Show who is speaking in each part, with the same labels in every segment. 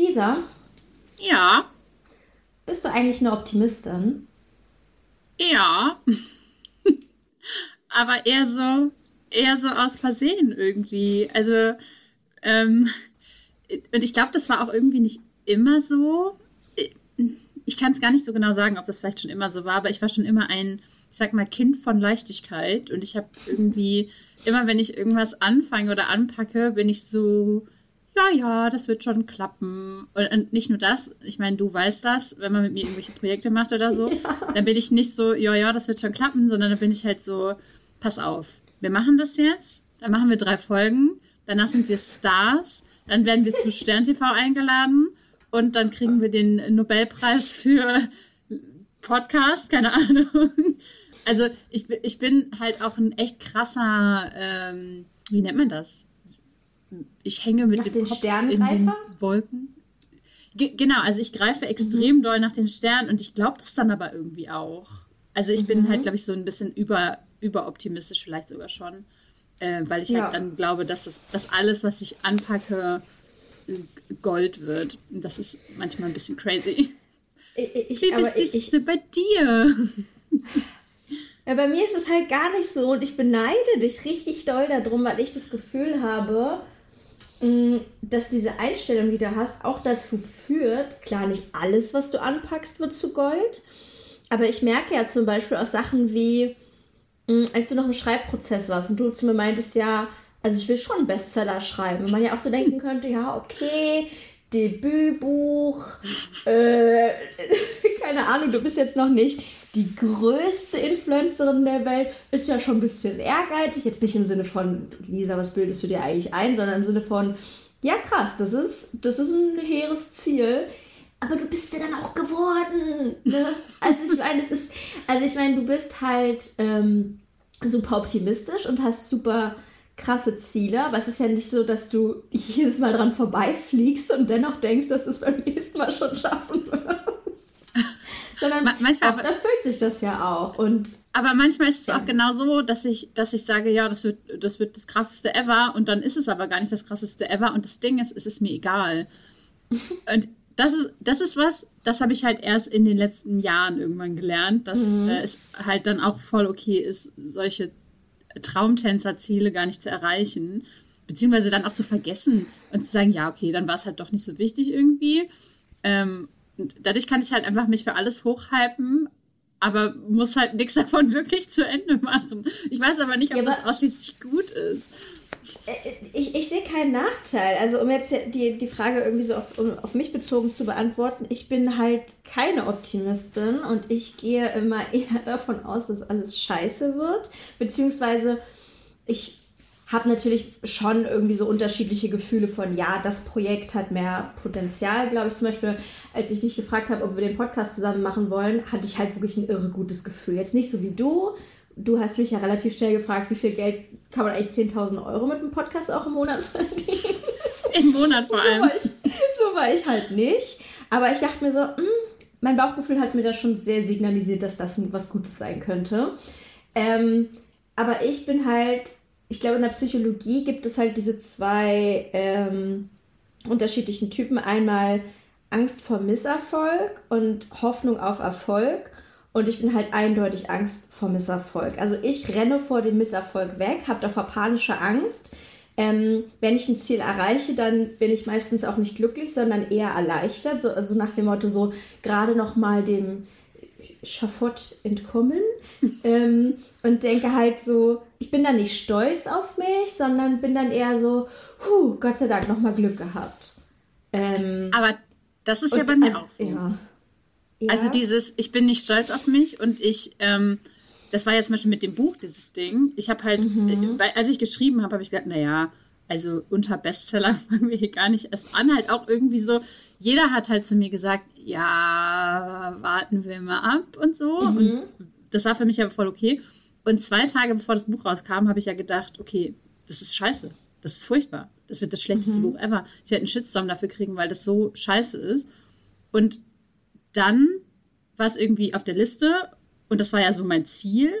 Speaker 1: Lisa?
Speaker 2: Ja.
Speaker 1: Bist du eigentlich eine Optimistin?
Speaker 2: Ja. Aber eher so, eher so aus Versehen irgendwie. Also, ähm, und ich glaube, das war auch irgendwie nicht immer so. Ich kann es gar nicht so genau sagen, ob das vielleicht schon immer so war, aber ich war schon immer ein, ich sag mal, Kind von Leichtigkeit. Und ich habe irgendwie, immer wenn ich irgendwas anfange oder anpacke, bin ich so, ja, ja, das wird schon klappen. Und, nicht nur das, ich meine, du weißt das, wenn man mit mir irgendwelche Projekte macht oder so, ja. dann bin ich nicht so, ja, ja, das wird schon klappen, sondern dann bin ich halt so, pass auf, wir machen das jetzt, dann machen wir drei Folgen, danach sind wir Stars, dann werden wir zu Stern TV eingeladen und dann kriegen wir den Nobelpreis für Podcast, keine Ahnung. Also ich, ich bin halt auch ein echt krasser, ähm, wie nennt man das? Ich hänge mit
Speaker 1: Nach
Speaker 2: dem
Speaker 1: den
Speaker 2: Kopf in den Wolken. Ge genau, also ich greife extrem mhm. doll nach den Sternen und ich glaube das dann aber irgendwie auch. Also ich mhm. bin halt, glaube ich, so ein bisschen über, überoptimistisch vielleicht sogar schon, äh, weil ich halt ja. halt dann glaube, dass, es, dass alles, was ich anpacke, Gold wird. Und das ist manchmal ein bisschen crazy.
Speaker 1: Ich, ich,
Speaker 2: Wie ist es ich, bei dir?
Speaker 1: Ja, bei mir ist es halt gar nicht so und ich beneide dich richtig doll darum, weil ich das Gefühl habe, dass diese Einstellung, die du hast, auch dazu führt, klar, nicht alles, was du anpackst, wird zu Gold, aber ich merke ja zum Beispiel auch Sachen wie, mm, als du noch im Schreibprozess warst und du zu mir meintest, ja, also ich will schon einen Bestseller schreiben. Und man ja auch so denken könnte, ja, okay, Debütbuch, äh, keine Ahnung, du bist jetzt noch nicht die größte Influencerin der Welt, ist ja schon ein bisschen ehrgeizig. Jetzt nicht im Sinne von, Lisa, was bildest du dir eigentlich ein, sondern im Sinne von, ja krass, das ist, das ist ein hehres Ziel. Aber du bist ja dann auch geworden. Ne? Also ich meine, es ist, also ich meine, du bist halt ähm, super optimistisch und hast super krasse Ziele, aber es ist ja nicht so, dass du jedes Mal dran vorbeifliegst und dennoch denkst, dass du es beim nächsten Mal schon schaffen wirst. Sondern manchmal oft erfüllt sich das ja auch. Und
Speaker 2: aber manchmal ist es auch genau so, dass ich, dass ich sage, ja, das wird, das wird das krasseste ever und dann ist es aber gar nicht das krasseste ever und das Ding ist, es ist mir egal. und das ist, das ist was, das habe ich halt erst in den letzten Jahren irgendwann gelernt, dass mhm. äh, es halt dann auch voll okay ist, solche Traumtänzerziele gar nicht zu erreichen, beziehungsweise dann auch zu vergessen und zu sagen, ja, okay, dann war es halt doch nicht so wichtig irgendwie. Ähm, dadurch kann ich halt einfach mich für alles hochhypen, aber muss halt nichts davon wirklich zu Ende machen. Ich weiß aber nicht, ob ja, das ausschließlich gut ist.
Speaker 1: Äh, ich, ich sehe keinen Nachteil. Also um jetzt die, die Frage irgendwie so auf, um, auf mich bezogen zu beantworten, ich bin halt keine Optimistin und ich gehe immer eher davon aus, dass alles scheiße wird. Beziehungsweise ich habe natürlich schon irgendwie so unterschiedliche Gefühle von, ja, das Projekt hat mehr Potenzial, glaube ich. Zum Beispiel, als ich dich gefragt habe, ob wir den Podcast zusammen machen wollen, hatte ich halt wirklich ein irre gutes Gefühl. Jetzt nicht so wie du, du hast mich ja relativ schnell gefragt, wie viel Geld kann man eigentlich 10.000 Euro mit einem Podcast auch im Monat verdienen?
Speaker 2: Im Monat vor allem.
Speaker 1: So war ich, so war ich halt nicht. Aber ich dachte mir so, mh, hm, mein Bauchgefühl hat mir da schon sehr signalisiert, dass das was Gutes sein könnte. Ähm, aber ich bin halt, ich glaube, in der Psychologie gibt es halt diese zwei ähm, unterschiedlichen Typen. Einmal Angst vor Misserfolg und Hoffnung auf Erfolg. Und ich bin halt eindeutig Angst vor Misserfolg. Also ich renne vor dem Misserfolg weg, habe davor panische Angst. Ähm, wenn ich ein Ziel erreiche, dann bin ich meistens auch nicht glücklich, sondern eher erleichtert. So, also nach dem Motto so gerade noch mal dem Schafott entkommen. ähm, und denke halt so, ich bin dann nicht stolz auf mich, sondern bin dann eher so, huh, Gott sei Dank noch mal Glück gehabt. Ähm,
Speaker 2: Aber das ist ja bei mir also, auch so. Ja. Also dieses, ich bin nicht stolz auf mich und ich, ähm, das war ja zum Beispiel mit dem Buch, dieses Ding. Ich habe halt, mhm. äh, als ich geschrieben habe, habe ich gedacht, naja, also unter Bestseller fangen wir hier gar nicht erst an. Halt auch irgendwie so, jeder hat halt zu mir gesagt, ja, warten wir mal ab und so. Mhm. Und das war für mich aber voll okay. Und zwei Tage bevor das Buch rauskam, habe ich ja gedacht, okay, das ist scheiße. Das ist furchtbar. Das wird das schlechteste mhm. Buch ever. Ich werde einen Shitstorm dafür kriegen, weil das so scheiße ist. Und dann war es irgendwie auf der Liste und das war ja so mein Ziel.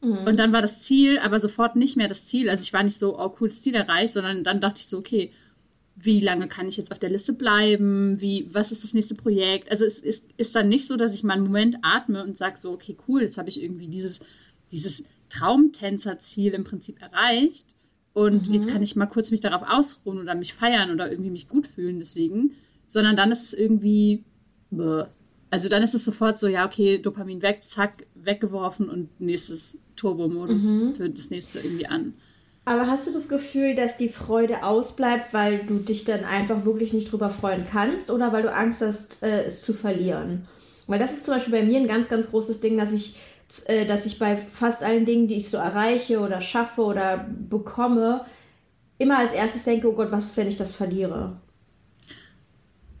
Speaker 2: Mhm. Und dann war das Ziel aber sofort nicht mehr das Ziel. Also ich war nicht so, oh cool, das Ziel erreicht, sondern dann dachte ich so, okay, wie lange kann ich jetzt auf der Liste bleiben, wie, was ist das nächste Projekt. Also es ist, ist dann nicht so, dass ich mal einen Moment atme und sage so, okay, cool, jetzt habe ich irgendwie dieses, dieses Traumtänzerziel im Prinzip erreicht und mhm. jetzt kann ich mal kurz mich darauf ausruhen oder mich feiern oder irgendwie mich gut fühlen deswegen, sondern dann ist es irgendwie, also dann ist es sofort so, ja, okay, Dopamin weg, zack, weggeworfen und nächstes Turbo-Modus mhm. für das nächste irgendwie an.
Speaker 1: Aber hast du das Gefühl, dass die Freude ausbleibt, weil du dich dann einfach wirklich nicht drüber freuen kannst oder weil du Angst hast, äh, es zu verlieren? Weil das ist zum Beispiel bei mir ein ganz, ganz großes Ding, dass ich, äh, dass ich bei fast allen Dingen, die ich so erreiche oder schaffe oder bekomme, immer als erstes denke, oh Gott, was ist, wenn ich das verliere?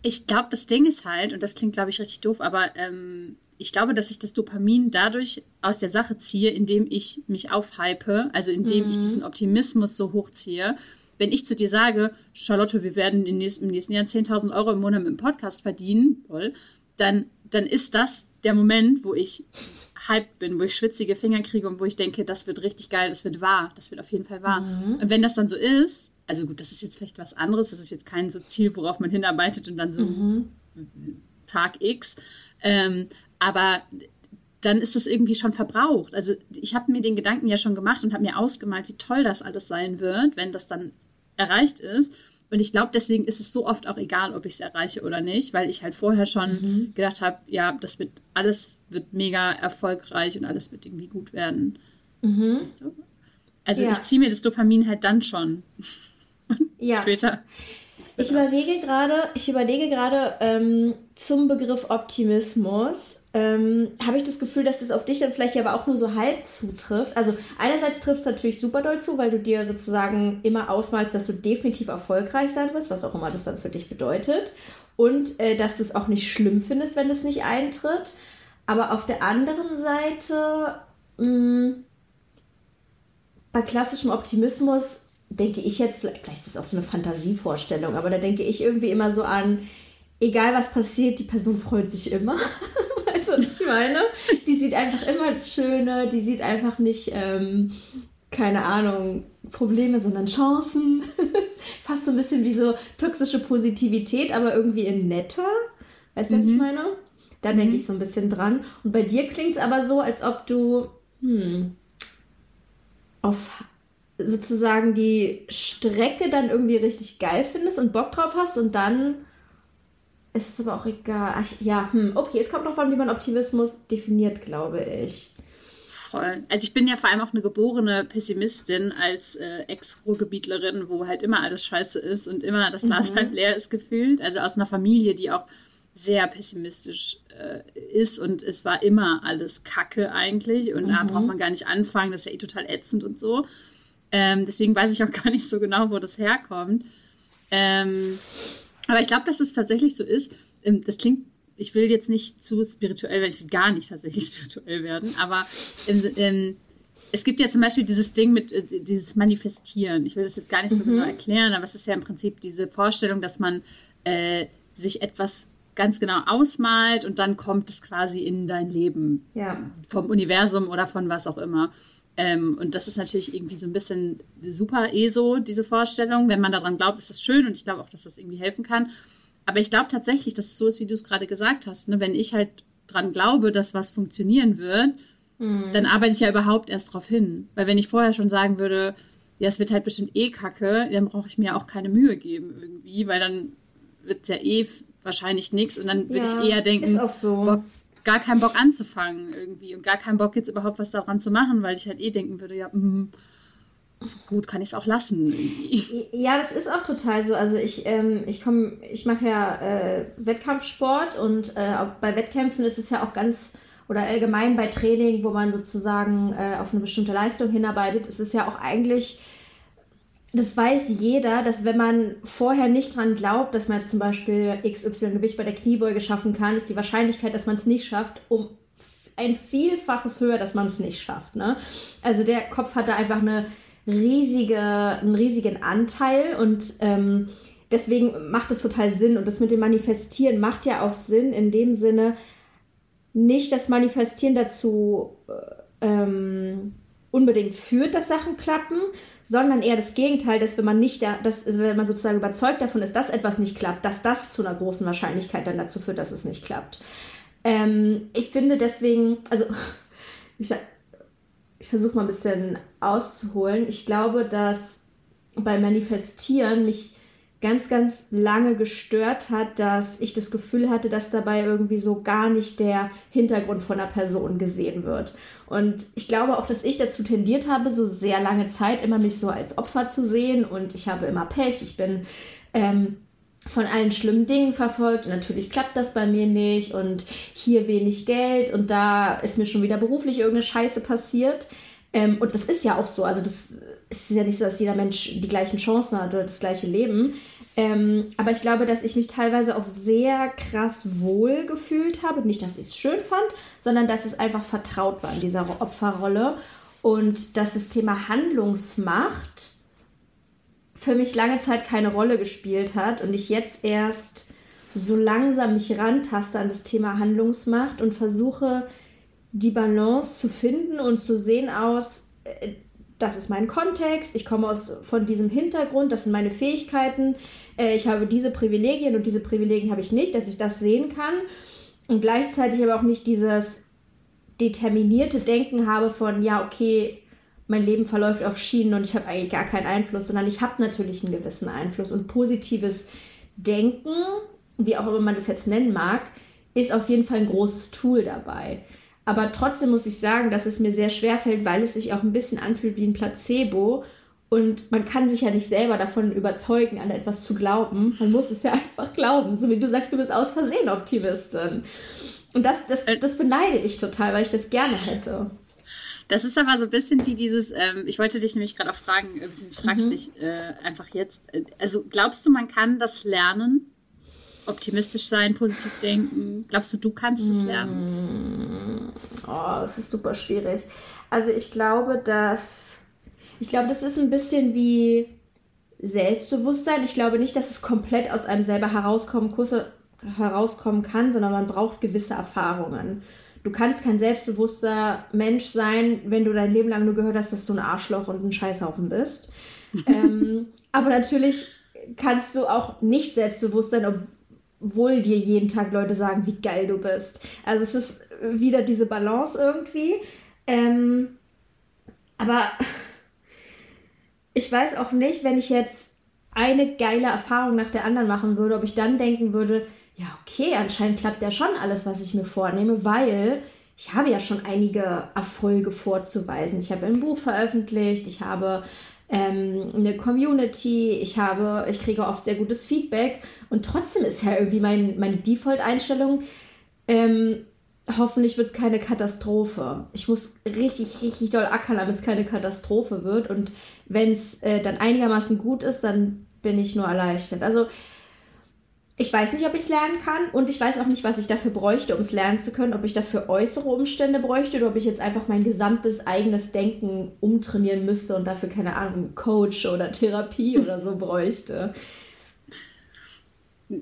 Speaker 2: Ich glaube, das Ding ist halt, und das klingt, glaube ich, richtig doof, aber ähm, ich glaube, dass ich das Dopamin dadurch aus der Sache ziehe, indem ich mich aufhype, also indem mhm. ich diesen Optimismus so hochziehe. Wenn ich zu dir sage, Charlotte, wir werden im nächsten, im nächsten Jahr 10.000 Euro im Monat mit dem Podcast verdienen, dann, dann ist das der Moment, wo ich hyped bin, wo ich schwitzige Finger kriege und wo ich denke, das wird richtig geil, das wird wahr, das wird auf jeden Fall wahr. Mhm. Und wenn das dann so ist, also gut, das ist jetzt vielleicht was anderes, das ist jetzt kein so Ziel, worauf man hinarbeitet und dann so mhm. Tag X, ähm, aber dann ist es irgendwie schon verbraucht. Also ich habe mir den Gedanken ja schon gemacht und habe mir ausgemalt, wie toll das alles sein wird, wenn das dann erreicht ist. Und ich glaube, deswegen ist es so oft auch egal, ob ich es erreiche oder nicht, weil ich halt vorher schon mhm. gedacht habe, ja, das wird alles wird mega erfolgreich und alles wird irgendwie gut werden. Mhm. Weißt du? Also ja. ich ziehe mir das Dopamin halt dann schon.
Speaker 1: ja. Später. Ich überlege gerade, ich überlege gerade ähm, zum Begriff Optimismus. Ähm, Habe ich das Gefühl, dass das auf dich dann vielleicht aber auch nur so halb zutrifft? Also einerseits trifft es natürlich super doll zu, weil du dir sozusagen immer ausmalst, dass du definitiv erfolgreich sein wirst, was auch immer das dann für dich bedeutet. Und äh, dass du es auch nicht schlimm findest, wenn es nicht eintritt. Aber auf der anderen Seite, mh, mm, bei klassischem Optimismus denke ich jetzt, vielleicht, vielleicht ist das auch so eine Fantasievorstellung, aber da denke ich irgendwie immer so an, egal was passiert, die Person freut sich immer. weißt du, was ich meine? Die sieht einfach immer das Schöne, die sieht einfach nicht, ähm, keine Ahnung, Probleme, sondern Chancen. Fast so ein bisschen wie so toxische Positivität, aber irgendwie in netter. Weißt du, mhm. was ich mhm. meine? Da mhm. denke ich so ein bisschen dran. Und bei dir klingt es aber so, als ob du hm, auf sozusagen die Strecke dann irgendwie richtig geil findest und Bock drauf hast und dann ist es aber auch egal. Ach, ja, hm, okay, es kommt noch an, wie man Optimismus definiert, glaube ich.
Speaker 2: Voll. Also ich bin ja vor allem auch eine geborene Pessimistin als äh, Ex-Ruhrgebietlerin, wo halt immer alles scheiße ist und immer das Glas mhm. halb leer ist gefühlt. Also aus einer Familie, die auch sehr pessimistisch äh, ist und es war immer alles Kacke eigentlich und mhm. da braucht man gar nicht anfangen, das ist ja eh total ätzend und so. Ähm, deswegen weiß ich auch gar nicht so genau, wo das herkommt. Ähm, aber ich glaube, dass es tatsächlich so ist. Ähm, das klingt, ich will jetzt nicht zu spirituell werden, ich will gar nicht tatsächlich spirituell werden, aber ähm, ähm, es gibt ja zum Beispiel dieses Ding mit äh, dieses Manifestieren. Ich will das jetzt gar nicht so mhm. genau erklären, aber es ist ja im Prinzip diese Vorstellung, dass man äh, sich etwas ganz genau ausmalt und dann kommt es quasi in dein Leben ja. vom Universum oder von was auch immer. Ähm, und das ist natürlich irgendwie so ein bisschen super ESO, diese Vorstellung. Wenn man daran glaubt, ist das schön und ich glaube auch, dass das irgendwie helfen kann. Aber ich glaube tatsächlich, dass es so ist, wie du es gerade gesagt hast. Ne? Wenn ich halt dran glaube, dass was funktionieren wird, mhm. dann arbeite ich ja überhaupt erst darauf hin. Weil wenn ich vorher schon sagen würde, ja, es wird halt bestimmt eh kacke, dann brauche ich mir auch keine Mühe geben irgendwie, weil dann wird es ja eh wahrscheinlich nichts und dann würde ja, ich eher denken, ist auch so. boah, gar keinen Bock anzufangen irgendwie und gar keinen Bock jetzt überhaupt was daran zu machen, weil ich halt eh denken würde, ja, mh, gut, kann ich es auch lassen.
Speaker 1: Ja, das ist auch total so. Also ich, ähm, ich komme, ich mache ja äh, Wettkampfsport und äh, bei Wettkämpfen ist es ja auch ganz oder allgemein bei Training, wo man sozusagen äh, auf eine bestimmte Leistung hinarbeitet, ist es ja auch eigentlich das weiß jeder, dass wenn man vorher nicht dran glaubt, dass man jetzt zum Beispiel XY Gewicht bei der Kniebeuge schaffen kann, ist die Wahrscheinlichkeit, dass man es nicht schafft, um ein Vielfaches höher, dass man es nicht schafft. Ne? Also der Kopf hat da einfach eine riesige, einen riesigen Anteil und ähm, deswegen macht es total Sinn. Und das mit dem Manifestieren macht ja auch Sinn in dem Sinne, nicht das Manifestieren dazu äh, ähm, unbedingt führt, dass Sachen klappen, sondern eher das Gegenteil, dass wenn man nicht da, dass, also wenn man sozusagen überzeugt davon ist, dass etwas nicht klappt, dass das zu einer großen Wahrscheinlichkeit dann dazu führt, dass es nicht klappt. Ähm, ich finde deswegen, also ich, ich versuche mal ein bisschen auszuholen. Ich glaube, dass bei Manifestieren mich ganz, ganz lange gestört hat, dass ich das Gefühl hatte, dass dabei irgendwie so gar nicht der Hintergrund von einer Person gesehen wird. Und ich glaube auch, dass ich dazu tendiert habe, so sehr lange Zeit immer mich so als Opfer zu sehen und ich habe immer Pech. Ich bin ähm, von allen schlimmen Dingen verfolgt und natürlich klappt das bei mir nicht und hier wenig Geld und da ist mir schon wieder beruflich irgendeine Scheiße passiert. Ähm, und das ist ja auch so. Also das ist ja nicht so, dass jeder Mensch die gleichen Chancen hat oder das gleiche Leben. Ähm, aber ich glaube, dass ich mich teilweise auch sehr krass wohl gefühlt habe. Nicht, dass ich es schön fand, sondern dass es einfach vertraut war in dieser Opferrolle. Und dass das Thema Handlungsmacht für mich lange Zeit keine Rolle gespielt hat und ich jetzt erst so langsam mich rantaste an das Thema Handlungsmacht und versuche, die Balance zu finden und zu sehen aus, äh, das ist mein Kontext, ich komme aus, von diesem Hintergrund, das sind meine Fähigkeiten, äh, ich habe diese Privilegien und diese Privilegien habe ich nicht, dass ich das sehen kann und gleichzeitig aber auch nicht dieses determinierte Denken habe von, ja, okay, mein Leben verläuft auf Schienen und ich habe eigentlich gar keinen Einfluss, sondern ich habe natürlich einen gewissen Einfluss und positives Denken, wie auch immer man das jetzt nennen mag, ist auf jeden Fall ein großes Tool dabei. Aber trotzdem muss ich sagen, dass es mir sehr schwer fällt, weil es sich auch ein bisschen anfühlt wie ein Placebo. Und man kann sich ja nicht selber davon überzeugen, an etwas zu glauben. Man muss es ja einfach glauben. So wie du sagst, du bist aus Versehen Optimistin. Und das, das, äh. das beneide ich total, weil ich das gerne hätte.
Speaker 2: Das ist aber so ein bisschen wie dieses, ähm, ich wollte dich nämlich gerade auch fragen, äh, ich fragst mhm. dich äh, einfach jetzt. Äh, also glaubst du, man kann das lernen? optimistisch sein, positiv denken? Glaubst du, du kannst es lernen?
Speaker 1: Mm. Oh, das ist super schwierig. Also ich glaube, dass ich glaube, das ist ein bisschen wie Selbstbewusstsein. Ich glaube nicht, dass es komplett aus einem selber herauskommen, Kurse herauskommen kann, sondern man braucht gewisse Erfahrungen. Du kannst kein selbstbewusster Mensch sein, wenn du dein Leben lang nur gehört hast, dass du ein Arschloch und ein Scheißhaufen bist. ähm, aber natürlich kannst du auch nicht selbstbewusst sein, obwohl dir jeden Tag Leute sagen, wie geil du bist. Also es ist wieder diese Balance irgendwie. Ähm, aber ich weiß auch nicht, wenn ich jetzt eine geile Erfahrung nach der anderen machen würde, ob ich dann denken würde, ja, okay, anscheinend klappt ja schon alles, was ich mir vornehme, weil ich habe ja schon einige Erfolge vorzuweisen. Ich habe ein Buch veröffentlicht, ich habe ähm, eine Community, ich habe, ich kriege oft sehr gutes Feedback und trotzdem ist ja irgendwie mein, meine Default-Einstellung, ähm, hoffentlich wird es keine Katastrophe. Ich muss richtig, richtig doll ackern, damit es keine Katastrophe wird und wenn es äh, dann einigermaßen gut ist, dann bin ich nur erleichtert. Also ich weiß nicht, ob ich es lernen kann und ich weiß auch nicht, was ich dafür bräuchte, um es lernen zu können, ob ich dafür äußere Umstände bräuchte oder ob ich jetzt einfach mein gesamtes eigenes Denken umtrainieren müsste und dafür, keine Ahnung, Coach oder Therapie oder so bräuchte.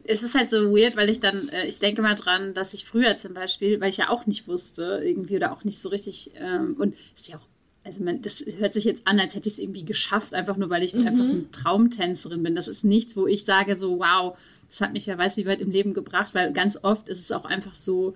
Speaker 2: Es ist halt so weird, weil ich dann, äh, ich denke mal dran, dass ich früher zum Beispiel, weil ich ja auch nicht wusste, irgendwie oder auch nicht so richtig, ähm, und ist ja auch also man, das hört sich jetzt an, als hätte ich es irgendwie geschafft, einfach nur weil ich mhm. einfach eine Traumtänzerin bin. Das ist nichts, wo ich sage so, wow, das hat mich wer weiß wie weit im Leben gebracht, weil ganz oft ist es auch einfach so,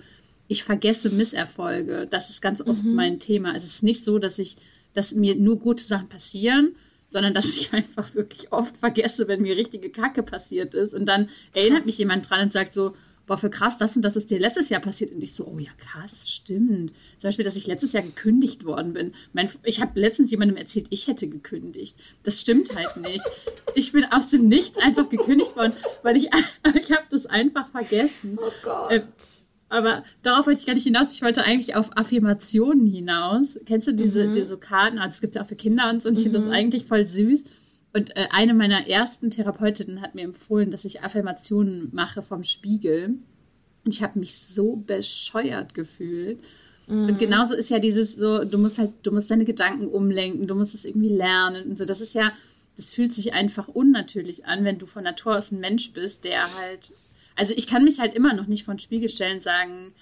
Speaker 2: ich vergesse Misserfolge. Das ist ganz oft mhm. mein Thema. Es ist nicht so, dass ich, dass mir nur gute Sachen passieren, sondern dass ich einfach wirklich oft vergesse, wenn mir richtige Kacke passiert ist. Und dann erinnert Krass. mich jemand dran und sagt so, boah, für krass, das und das ist dir letztes Jahr passiert. Und ich so, oh ja, krass, stimmt. Zum Beispiel, dass ich letztes Jahr gekündigt worden bin. Mein, ich habe letztens jemandem erzählt, ich hätte gekündigt. Das stimmt halt nicht. Ich bin aus dem Nichts einfach gekündigt worden, weil ich, ich habe das einfach vergessen.
Speaker 1: Oh Gott. Äh,
Speaker 2: aber darauf wollte ich gar nicht hinaus. Ich wollte eigentlich auf Affirmationen hinaus. Kennst du diese, mhm. diese Karten? Also, es gibt ja auch für Kinder und so. Und ich mhm. finde das eigentlich voll süß. Und äh, eine meiner ersten Therapeutinnen hat mir empfohlen, dass ich Affirmationen mache vom Spiegel. Und ich habe mich so bescheuert gefühlt. Mhm. Und genauso ist ja dieses so, du musst halt, du musst deine Gedanken umlenken, du musst es irgendwie lernen und so. Das ist ja, das fühlt sich einfach unnatürlich an, wenn du von Natur aus ein Mensch bist, der halt, also ich kann mich halt immer noch nicht von Spiegelstellen sagen,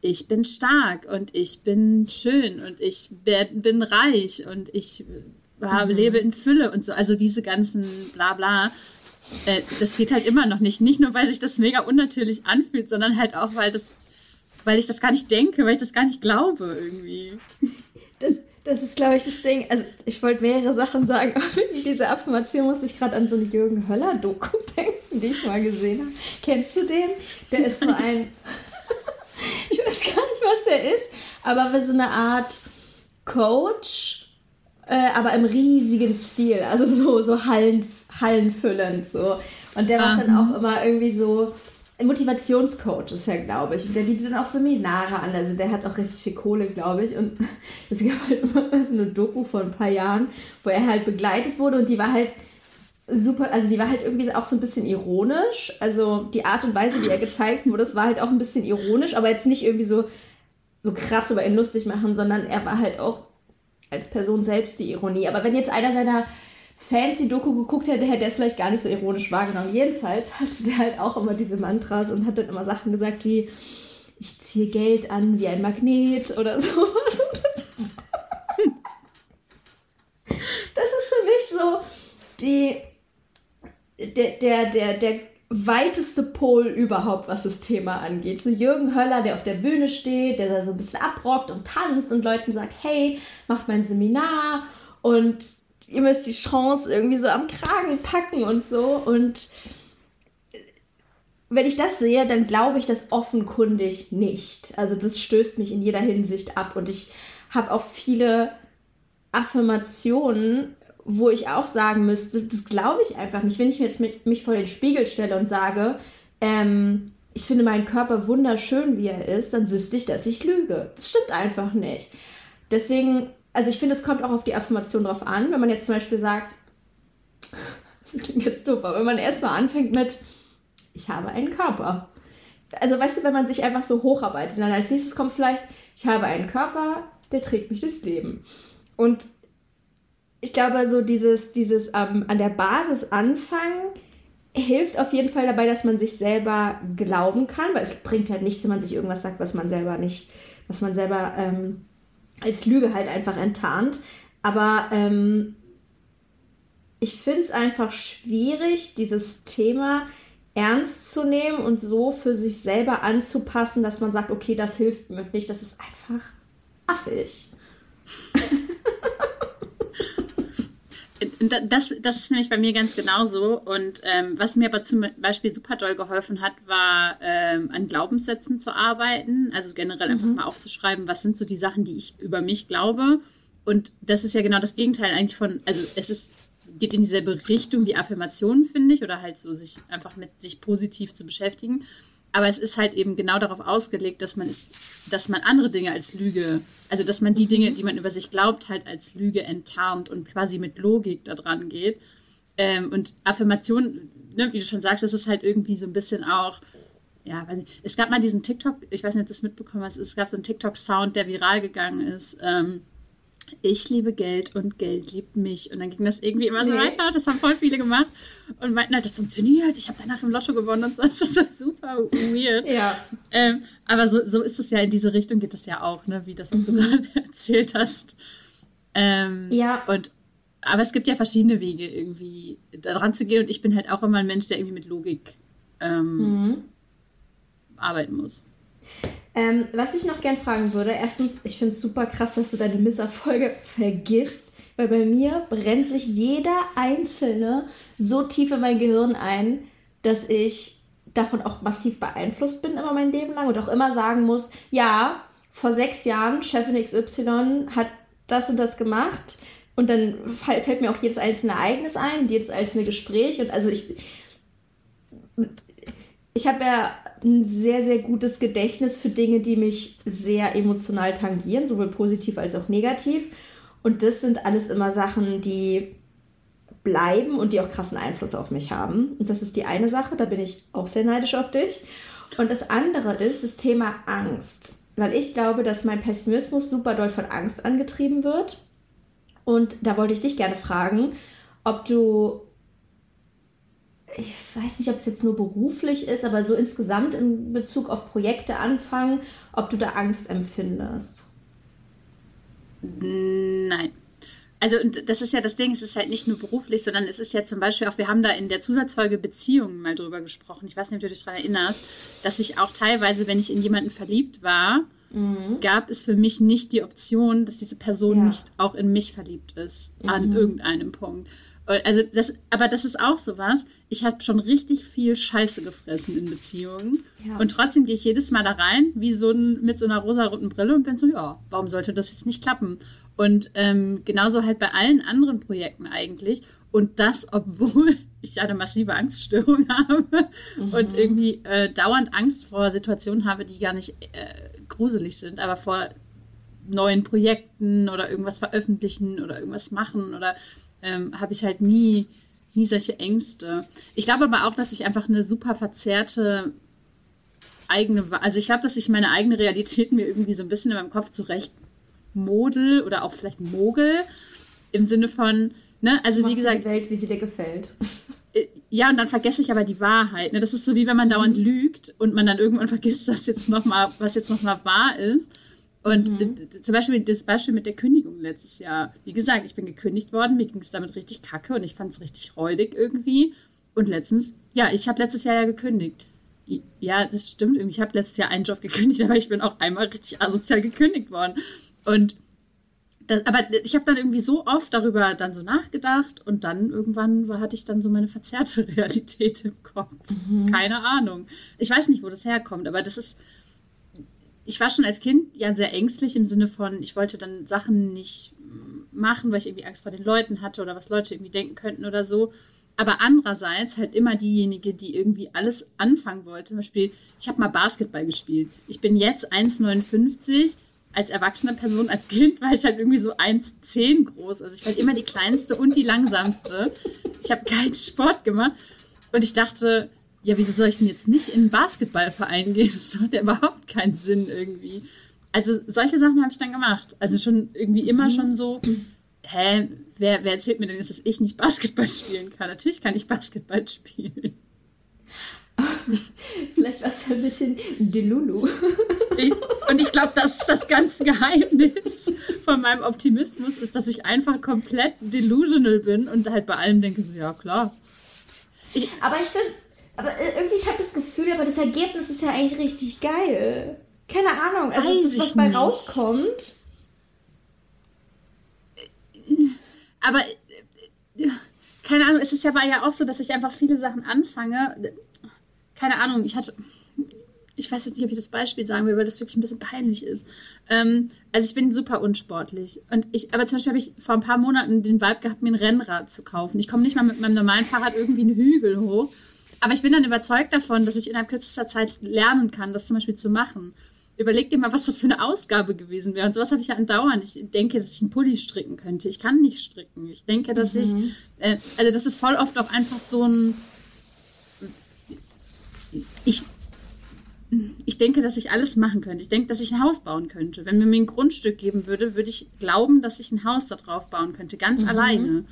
Speaker 2: ich bin stark und ich bin schön und ich bin reich und ich habe, mhm. lebe in Fülle und so. Also diese ganzen Blabla. Äh, das geht halt immer noch nicht. Nicht nur, weil sich das mega unnatürlich anfühlt, sondern halt auch, weil das, weil ich das gar nicht denke, weil ich das gar nicht glaube irgendwie.
Speaker 1: Das, ist, glaube ich, das Ding. Also, ich wollte mehrere Sachen sagen, aber in dieser Affirmation musste ich gerade an so eine Jürgen Höller-Doku denken, die ich mal gesehen habe. Kennst du den? Der ist so ein. ich weiß gar nicht, was der ist, aber so eine Art Coach, äh, aber im riesigen Stil. Also so, so Hallen, hallenfüllend. So. Und der macht dann auch immer irgendwie so Motivationscoach ist er, glaube ich. Und der bietet dann auch Seminare an. Also der hat auch richtig viel Kohle, glaube ich. Und es gab halt immer so eine Doku vor ein paar Jahren, wo er halt begleitet wurde und die war halt super, also die war halt irgendwie auch so ein bisschen ironisch. Also die Art und Weise, wie er gezeigt wurde, das war halt auch ein bisschen ironisch, aber jetzt nicht irgendwie so, so krass über ihn lustig machen, sondern er war halt auch als Person selbst die Ironie. Aber wenn jetzt einer seiner fancy Doku geguckt hätte, hätte er es vielleicht gar nicht so ironisch wahrgenommen. Jedenfalls hatte der halt auch immer diese Mantras und hat dann immer Sachen gesagt wie, ich ziehe Geld an wie ein Magnet oder so. Das ist, das ist für mich so die, der, der, der, der weiteste Pol überhaupt, was das Thema angeht. So Jürgen Höller, der auf der Bühne steht, der da so ein bisschen abrockt und tanzt und Leuten sagt, hey, macht mein Seminar und ihr müsst die Chance irgendwie so am Kragen packen und so. Und wenn ich das sehe, dann glaube ich das offenkundig nicht. Also das stößt mich in jeder Hinsicht ab. Und ich habe auch viele Affirmationen, wo ich auch sagen müsste, das glaube ich einfach nicht. Wenn ich mir jetzt mit, mich vor den Spiegel stelle und sage, ähm, ich finde meinen Körper wunderschön, wie er ist, dann wüsste ich, dass ich lüge. Das stimmt einfach nicht. Deswegen also ich finde, es kommt auch auf die Affirmation drauf an. Wenn man jetzt zum Beispiel sagt, das klingt jetzt doof, aber wenn man erstmal anfängt mit, ich habe einen Körper. Also weißt du, wenn man sich einfach so hocharbeitet, dann als nächstes kommt vielleicht, ich habe einen Körper, der trägt mich durchs Leben. Und ich glaube, so dieses, dieses ähm, an der Basis anfangen, hilft auf jeden Fall dabei, dass man sich selber glauben kann, weil es bringt halt nichts, wenn man sich irgendwas sagt, was man selber nicht, was man selber ähm, als Lüge halt einfach enttarnt. Aber ähm, ich finde es einfach schwierig, dieses Thema ernst zu nehmen und so für sich selber anzupassen, dass man sagt, okay, das hilft mir nicht. Das ist einfach affig.
Speaker 2: Das, das ist nämlich bei mir ganz genauso. Und ähm, was mir aber zum Beispiel super doll geholfen hat, war ähm, an Glaubenssätzen zu arbeiten. Also generell mhm. einfach mal aufzuschreiben, was sind so die Sachen, die ich über mich glaube. Und das ist ja genau das Gegenteil eigentlich von, also es ist, geht in dieselbe Richtung wie Affirmationen, finde ich, oder halt so sich einfach mit sich positiv zu beschäftigen. Aber es ist halt eben genau darauf ausgelegt, dass man es, dass man andere Dinge als Lüge, also dass man die mhm. Dinge, die man über sich glaubt, halt als Lüge enttarnt und quasi mit Logik da dran geht. Ähm, und Affirmation, ne, wie du schon sagst, das ist halt irgendwie so ein bisschen auch, ja, es gab mal diesen TikTok, ich weiß nicht, ob du das mitbekommen hast, es gab so einen TikTok-Sound, der viral gegangen ist. Ähm, ich liebe Geld und Geld liebt mich. Und dann ging das irgendwie immer so nee. weiter. Das haben voll viele gemacht und meinten halt, das funktioniert. Ich habe danach im Lotto gewonnen und so. Das ist so super weird. Ja. Ähm, aber so, so ist es ja, in diese Richtung geht es ja auch, ne? wie das, was du mhm. gerade erzählt hast. Ähm, ja. Und, aber es gibt ja verschiedene Wege, irgendwie daran zu gehen. Und ich bin halt auch immer ein Mensch, der irgendwie mit Logik ähm, mhm. arbeiten muss.
Speaker 1: Ähm, was ich noch gern fragen würde, erstens, ich finde es super krass, dass du deine Misserfolge vergisst, weil bei mir brennt sich jeder einzelne so tief in mein Gehirn ein, dass ich davon auch massiv beeinflusst bin immer mein Leben lang und auch immer sagen muss, ja, vor sechs Jahren Chefin XY hat das und das gemacht und dann fällt mir auch jedes einzelne Ereignis ein, jedes einzelne Gespräch und also ich ich habe ja ein sehr, sehr gutes Gedächtnis für Dinge, die mich sehr emotional tangieren, sowohl positiv als auch negativ. Und das sind alles immer Sachen, die bleiben und die auch krassen Einfluss auf mich haben. Und das ist die eine Sache, da bin ich auch sehr neidisch auf dich. Und das andere ist das Thema Angst. Weil ich glaube, dass mein Pessimismus super doll von Angst angetrieben wird. Und da wollte ich dich gerne fragen, ob du ich weiß nicht, ob es jetzt nur beruflich ist, aber so insgesamt in Bezug auf Projekte anfangen, ob du da Angst empfindest.
Speaker 2: Nein. Also und das ist ja das Ding, es ist halt nicht nur beruflich, sondern es ist ja zum Beispiel auch, wir haben da in der Zusatzfolge Beziehungen mal drüber gesprochen. Ich weiß nicht, ob du dich daran erinnerst, dass ich auch teilweise, wenn ich in jemanden verliebt war, mhm. gab es für mich nicht die Option, dass diese Person ja. nicht auch in mich verliebt ist, mhm. an irgendeinem Punkt. Also das, aber das ist auch sowas. Ich habe schon richtig viel Scheiße gefressen in Beziehungen. Ja. Und trotzdem gehe ich jedes Mal da rein, wie so ein, mit so einer rosa-roten Brille und bin so, ja, warum sollte das jetzt nicht klappen? Und ähm, genauso halt bei allen anderen Projekten eigentlich. Und das, obwohl ich eine massive Angststörung habe mhm. und irgendwie äh, dauernd Angst vor Situationen habe, die gar nicht äh, gruselig sind, aber vor neuen Projekten oder irgendwas veröffentlichen oder irgendwas machen oder ähm, habe ich halt nie, nie solche Ängste. Ich glaube aber auch, dass ich einfach eine super verzerrte eigene, also ich glaube, dass ich meine eigene Realität mir irgendwie so ein bisschen in meinem Kopf zurecht model oder auch vielleicht mogel im Sinne von, ne, also wie gesagt.
Speaker 1: Die Welt, wie sie dir gefällt.
Speaker 2: Äh, ja, und dann vergesse ich aber die Wahrheit. Ne? Das ist so wie wenn man dauernd mhm. lügt und man dann irgendwann vergisst, was jetzt nochmal, was jetzt nochmal wahr ist. Und mhm. zum Beispiel das Beispiel mit der Kündigung letztes Jahr. Wie gesagt, ich bin gekündigt worden, mir ging es damit richtig kacke und ich fand es richtig räudig irgendwie. Und letztens, ja, ich habe letztes Jahr ja gekündigt. Ja, das stimmt. Ich habe letztes Jahr einen Job gekündigt, aber ich bin auch einmal richtig asozial gekündigt worden. Und das, aber ich habe dann irgendwie so oft darüber dann so nachgedacht und dann irgendwann war, hatte ich dann so meine verzerrte Realität im Kopf. Mhm. Keine Ahnung. Ich weiß nicht, wo das herkommt, aber das ist, ich war schon als Kind ja sehr ängstlich im Sinne von, ich wollte dann Sachen nicht machen, weil ich irgendwie Angst vor den Leuten hatte oder was Leute irgendwie denken könnten oder so. Aber andererseits halt immer diejenige, die irgendwie alles anfangen wollte. Zum Beispiel, ich habe mal Basketball gespielt. Ich bin jetzt 1,59. Als erwachsene Person, als Kind war ich halt irgendwie so 1,10 groß. Also ich war immer die kleinste und die langsamste. Ich habe keinen Sport gemacht. Und ich dachte, ja, wieso soll ich denn jetzt nicht in einen Basketballverein gehen? Das hat ja überhaupt keinen Sinn irgendwie. Also solche Sachen habe ich dann gemacht. Also schon irgendwie immer mhm. schon so, hä, wer, wer erzählt mir denn jetzt, dass ich nicht Basketball spielen kann? Natürlich kann ich Basketball spielen.
Speaker 1: Vielleicht war es ein bisschen Delulu.
Speaker 2: und ich glaube, das ist das ganze Geheimnis von meinem Optimismus, ist, dass ich einfach komplett delusional bin und halt bei allem denke so, ja klar.
Speaker 1: Ich, aber ich finde, aber irgendwie, ich habe das Gefühl, aber das Ergebnis ist ja eigentlich richtig geil. Keine Ahnung, also Weiß das, was bei rauskommt.
Speaker 2: Aber keine Ahnung, es ist ja, ja auch so, dass ich einfach viele Sachen anfange. Keine Ahnung, ich hatte, ich weiß jetzt nicht, ob ich das Beispiel sagen will, weil das wirklich ein bisschen peinlich ist. Ähm, also ich bin super unsportlich. Und ich, aber zum Beispiel habe ich vor ein paar Monaten den Vibe gehabt, mir ein Rennrad zu kaufen. Ich komme nicht mal mit meinem normalen Fahrrad irgendwie einen Hügel hoch. Aber ich bin dann überzeugt davon, dass ich innerhalb kürzester Zeit lernen kann, das zum Beispiel zu machen. Überleg dir mal, was das für eine Ausgabe gewesen wäre. Und sowas habe ich ja andauernd. Ich denke, dass ich einen Pulli stricken könnte. Ich kann nicht stricken. Ich denke, dass mhm. ich, äh, also das ist voll oft auch einfach so ein, ich, ich denke, dass ich alles machen könnte. Ich denke, dass ich ein Haus bauen könnte. Wenn man mir ein Grundstück geben würde, würde ich glauben, dass ich ein Haus da drauf bauen könnte, ganz mhm. alleine.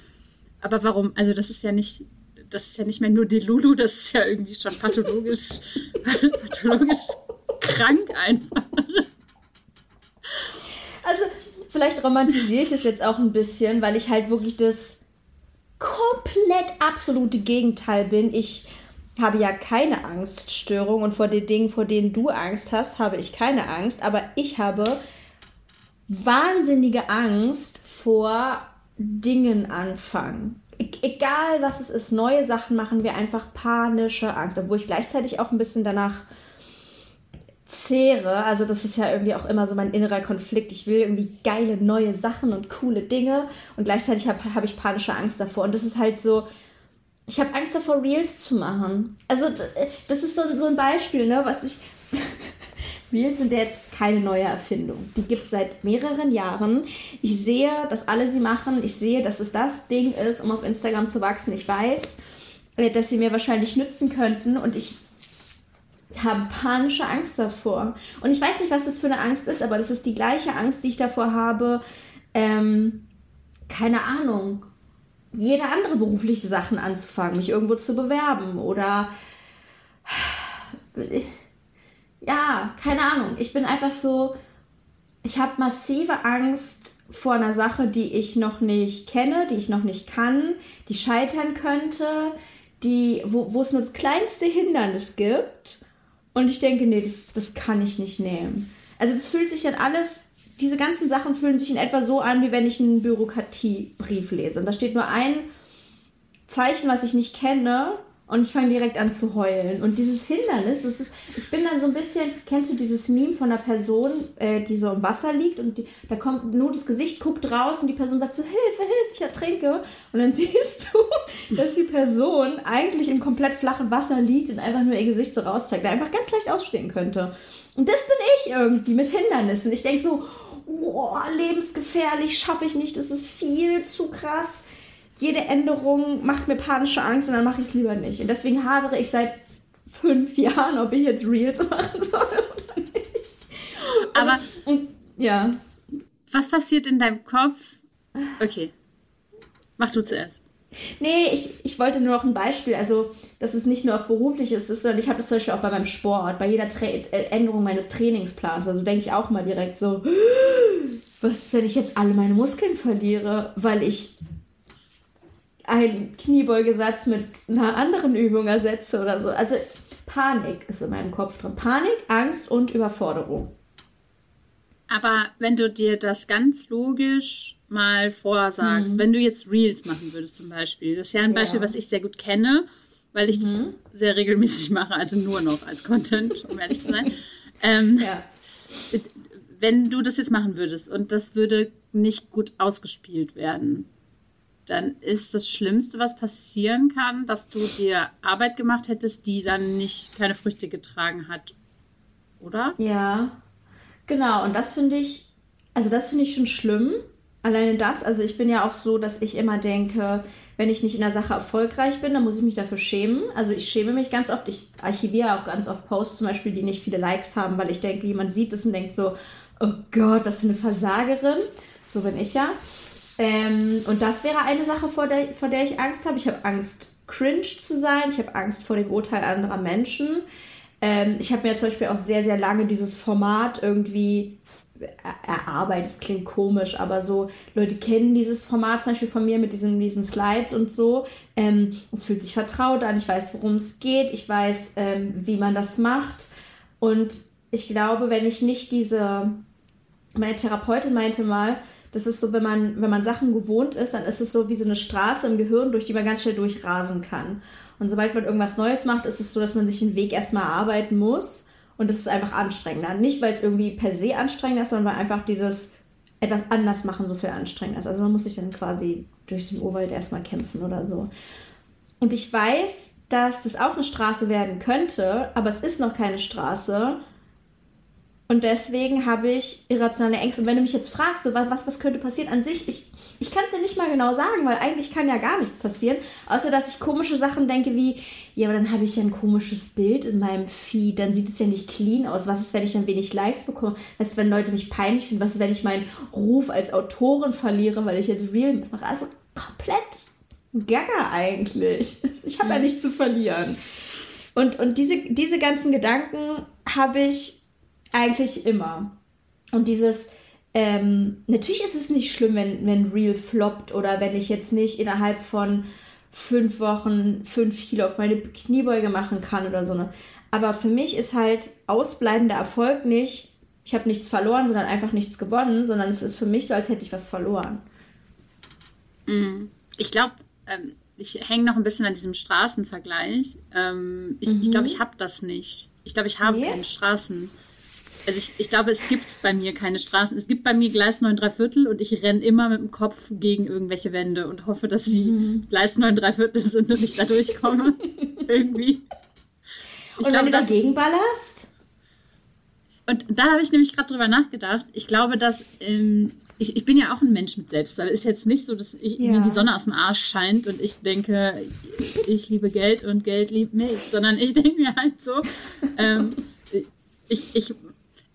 Speaker 2: Aber warum? Also das ist ja nicht das ist ja nicht mehr nur die Lulu, das ist ja irgendwie schon pathologisch, pathologisch krank einfach.
Speaker 1: Also, vielleicht romantisiere ich das jetzt auch ein bisschen, weil ich halt wirklich das komplett absolute Gegenteil bin. Ich habe ja keine Angststörung und vor den Dingen, vor denen du Angst hast, habe ich keine Angst, aber ich habe wahnsinnige Angst vor Dingen anfangen egal was es ist, neue Sachen machen wir einfach panische Angst, obwohl ich gleichzeitig auch ein bisschen danach zehre. Also das ist ja irgendwie auch immer so mein innerer Konflikt. Ich will irgendwie geile neue Sachen und coole Dinge und gleichzeitig habe hab ich panische Angst davor. Und das ist halt so, ich habe Angst davor, Reels zu machen. Also das ist so, so ein Beispiel, ne, was ich... Reels sind jetzt keine neue Erfindung. Die gibt es seit mehreren Jahren. Ich sehe, dass alle sie machen. Ich sehe, dass es das Ding ist, um auf Instagram zu wachsen. Ich weiß, äh, dass sie mir wahrscheinlich nützen könnten und ich habe panische Angst davor. Und ich weiß nicht, was das für eine Angst ist, aber das ist die gleiche Angst, die ich davor habe. Ähm, keine Ahnung jede andere berufliche Sachen anzufangen, mich irgendwo zu bewerben oder ja, keine Ahnung. Ich bin einfach so, ich habe massive Angst vor einer Sache, die ich noch nicht kenne, die ich noch nicht kann, die scheitern könnte, die, wo, es nur das kleinste Hindernis gibt. Und ich denke, nee, das, das kann ich nicht nehmen. Also das fühlt sich dann alles, diese ganzen Sachen fühlen sich in etwa so an, wie wenn ich einen Bürokratiebrief lese. Und da steht nur ein Zeichen, was ich nicht kenne und ich fange direkt an zu heulen. Und dieses Hindernis, das ist, ich bin dann so ein bisschen, kennst du dieses Meme von einer Person, äh, die so im Wasser liegt und die, da kommt nur das Gesicht, guckt raus und die Person sagt so, Hilfe, Hilfe, ich ertrinke. Und dann siehst du, dass die Person eigentlich im komplett flachen Wasser liegt und einfach nur ihr Gesicht so rauszeigt, der einfach ganz leicht ausstehen könnte. Und das bin ich irgendwie mit Hindernissen. Ich denke so, boah, lebensgefährlich, schaffe ich nicht, das ist viel zu krass jede Änderung macht mir panische Angst und dann mache ich es lieber nicht. Und deswegen hadere ich seit fünf Jahren, ob ich jetzt Reels machen soll oder nicht.
Speaker 2: Aber also, und, ja. Was passiert in deinem Kopf? Okay. Mach du zuerst.
Speaker 1: Nee, ich, ich wollte nur noch ein Beispiel. Also, dass es nicht nur auf berufliches ist, sondern ich habe das zum Beispiel auch bei meinem Sport, bei jeder Tra äh, Änderung meines Trainingsplans. Also denke ich auch mal direkt so, was, wenn ich jetzt alle meine Muskeln verliere, weil ich einen Kniebeugesatz mit einer anderen Übung ersetze oder so. Also Panik ist in meinem Kopf drin. Panik, Angst und Überforderung.
Speaker 2: Aber wenn du dir das ganz logisch mal vorsagst, mhm. wenn du jetzt Reels machen würdest zum Beispiel, das ist ja ein Beispiel, ja. was ich sehr gut kenne, weil ich mhm. das sehr regelmäßig mache, also nur noch als Content, um ehrlich zu sein. Ähm, ja. Wenn du das jetzt machen würdest und das würde nicht gut ausgespielt werden, dann ist das Schlimmste, was passieren kann, dass du dir Arbeit gemacht hättest, die dann nicht keine Früchte getragen hat, oder?
Speaker 1: Ja, genau. Und das finde ich, also das finde ich schon schlimm. Alleine das, also ich bin ja auch so, dass ich immer denke, wenn ich nicht in der Sache erfolgreich bin, dann muss ich mich dafür schämen. Also ich schäme mich ganz oft. Ich archiviere auch ganz oft Posts zum Beispiel, die nicht viele Likes haben, weil ich denke, jemand sieht es und denkt so, oh Gott, was für eine Versagerin. So bin ich ja. Ähm, und das wäre eine Sache, vor der, vor der ich Angst habe. Ich habe Angst, cringe zu sein. Ich habe Angst vor dem Urteil anderer Menschen. Ähm, ich habe mir zum Beispiel auch sehr, sehr lange dieses Format irgendwie erarbeitet. Das klingt komisch, aber so Leute kennen dieses Format zum Beispiel von mir mit diesen, diesen Slides und so. Ähm, es fühlt sich vertraut an. Ich weiß, worum es geht. Ich weiß, ähm, wie man das macht. Und ich glaube, wenn ich nicht diese, meine Therapeutin meinte mal, das ist so, wenn man, wenn man Sachen gewohnt ist, dann ist es so wie so eine Straße im Gehirn, durch die man ganz schnell durchrasen kann. Und sobald man irgendwas Neues macht, ist es so, dass man sich den Weg erstmal erarbeiten muss. Und das ist einfach anstrengender. Nicht, weil es irgendwie per se anstrengender ist, sondern weil einfach dieses etwas anders machen so viel anstrengender ist. Also man muss sich dann quasi durch den Urwald erstmal kämpfen oder so. Und ich weiß, dass das auch eine Straße werden könnte, aber es ist noch keine Straße. Und deswegen habe ich irrationale Ängste. Und wenn du mich jetzt fragst, so, was, was könnte passieren, an sich, ich, ich kann es dir nicht mal genau sagen, weil eigentlich kann ja gar nichts passieren. Außer, dass ich komische Sachen denke wie, ja, aber dann habe ich ja ein komisches Bild in meinem Feed, dann sieht es ja nicht clean aus. Was ist, wenn ich dann wenig Likes bekomme? Was ist, wenn Leute mich peinlich finden? Was ist, wenn ich meinen Ruf als Autorin verliere, weil ich jetzt Real mache? Also komplett gaga eigentlich. Ich habe ja nichts zu verlieren. Und, und diese, diese ganzen Gedanken habe ich eigentlich immer. Und dieses, ähm, natürlich ist es nicht schlimm, wenn, wenn Real floppt oder wenn ich jetzt nicht innerhalb von fünf Wochen fünf Kilo auf meine Kniebeuge machen kann oder so. Ne? Aber für mich ist halt ausbleibender Erfolg nicht, ich habe nichts verloren, sondern einfach nichts gewonnen, sondern es ist für mich so, als hätte ich was verloren.
Speaker 2: Mhm. Ich glaube, ähm, ich hänge noch ein bisschen an diesem Straßenvergleich. Ähm, ich glaube, ich, glaub, mhm. ich habe das nicht. Ich glaube, ich habe nee. keine Straßen. Also ich, ich glaube, es gibt bei mir keine Straßen. Es gibt bei mir Gleis 9 3 Viertel und ich renne immer mit dem Kopf gegen irgendwelche Wände und hoffe, dass sie mhm. Gleis 9 3 Viertel sind und ich da durchkomme. Irgendwie.
Speaker 1: Ich und glaube, wenn du dagegen ballerst?
Speaker 2: Und da habe ich nämlich gerade drüber nachgedacht. Ich glaube, dass ähm, ich, ich bin ja auch ein Mensch mit Selbstliebe. Es ist jetzt nicht so, dass ich, ja. mir die Sonne aus dem Arsch scheint und ich denke, ich liebe Geld und Geld liebt mich, sondern ich denke mir halt so, ähm, ich, ich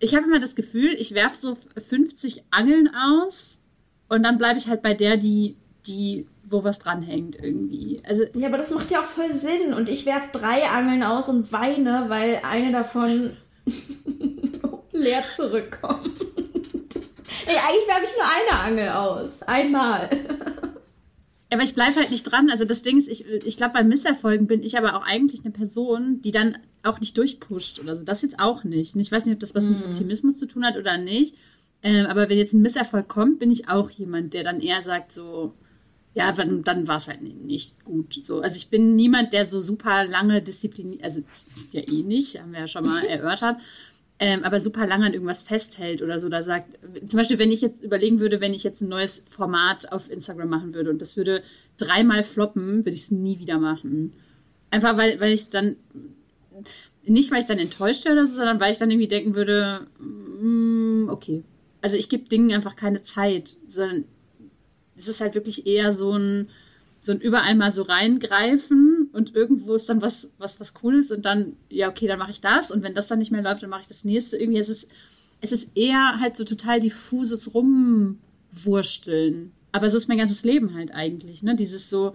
Speaker 2: ich habe immer das Gefühl, ich werfe so 50 Angeln aus und dann bleibe ich halt bei der, die, die wo was dranhängt irgendwie. Also,
Speaker 1: ja, aber das macht ja auch voll Sinn. Und ich werfe drei Angeln aus und weine, weil eine davon leer zurückkommt. Ey, eigentlich werfe ich nur eine Angel aus. Einmal.
Speaker 2: Aber ich bleibe halt nicht dran. Also das Ding ist, ich, ich glaube, bei Misserfolgen bin ich aber auch eigentlich eine Person, die dann auch nicht durchpusht oder so. Das jetzt auch nicht. Ich weiß nicht, ob das was mhm. mit Optimismus zu tun hat oder nicht. Ähm, aber wenn jetzt ein Misserfolg kommt, bin ich auch jemand, der dann eher sagt so, ja, dann, dann war es halt nicht gut. So. Also ich bin niemand, der so super lange diszipliniert, also das ist ja eh nicht, haben wir ja schon mal erörtert, ähm, aber super lange an irgendwas festhält oder so. Da sagt, zum Beispiel, wenn ich jetzt überlegen würde, wenn ich jetzt ein neues Format auf Instagram machen würde und das würde dreimal floppen, würde ich es nie wieder machen. Einfach weil, weil ich dann, nicht weil ich dann enttäuscht wäre oder so, sondern weil ich dann irgendwie denken würde, mm, okay. Also ich gebe Dingen einfach keine Zeit, sondern es ist halt wirklich eher so ein, so ein überall mal so reingreifen und irgendwo ist dann was, was, was Cooles und dann, ja, okay, dann mache ich das und wenn das dann nicht mehr läuft, dann mache ich das nächste. Irgendwie, es ist, es ist eher halt so total diffuses Rumwursteln. Aber so ist mein ganzes Leben halt eigentlich, ne? Dieses so,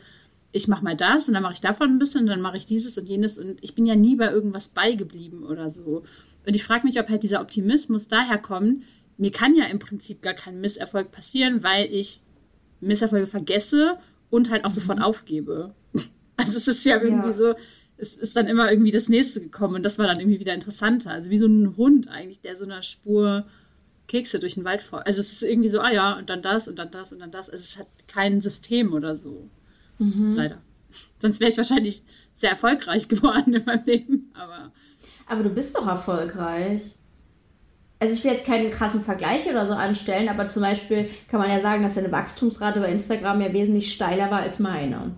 Speaker 2: ich mache mal das und dann mache ich davon ein bisschen und dann mache ich dieses und jenes und ich bin ja nie bei irgendwas beigeblieben oder so. Und ich frage mich, ob halt dieser Optimismus daher kommt, mir kann ja im Prinzip gar kein Misserfolg passieren, weil ich Misserfolge vergesse und halt auch sofort mhm. aufgebe. Also es ist ja irgendwie ja. so, es ist dann immer irgendwie das nächste gekommen und das war dann irgendwie wieder interessanter. Also wie so ein Hund eigentlich, der so einer Spur Kekse durch den Wald folgt. Also es ist irgendwie so, ah ja, und dann das und dann das und dann das. Also es hat kein System oder so. Mhm. Leider. Sonst wäre ich wahrscheinlich sehr erfolgreich geworden in meinem Leben. Aber,
Speaker 1: aber du bist doch erfolgreich also ich will jetzt keinen krassen Vergleich oder so anstellen, aber zum Beispiel kann man ja sagen, dass deine Wachstumsrate bei Instagram ja wesentlich steiler war als meine.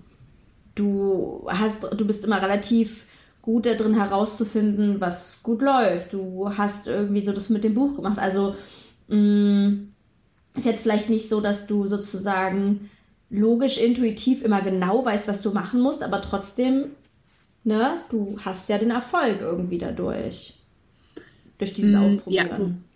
Speaker 1: Du hast, du bist immer relativ gut darin herauszufinden, was gut läuft. Du hast irgendwie so das mit dem Buch gemacht. Also mh, mm, ist jetzt vielleicht nicht so, dass du sozusagen logisch, intuitiv immer genau weißt, was du machen musst, aber trotzdem, ne, du hast ja den Erfolg irgendwie dadurch durch dieses mm, Ausprobieren.
Speaker 2: Ja,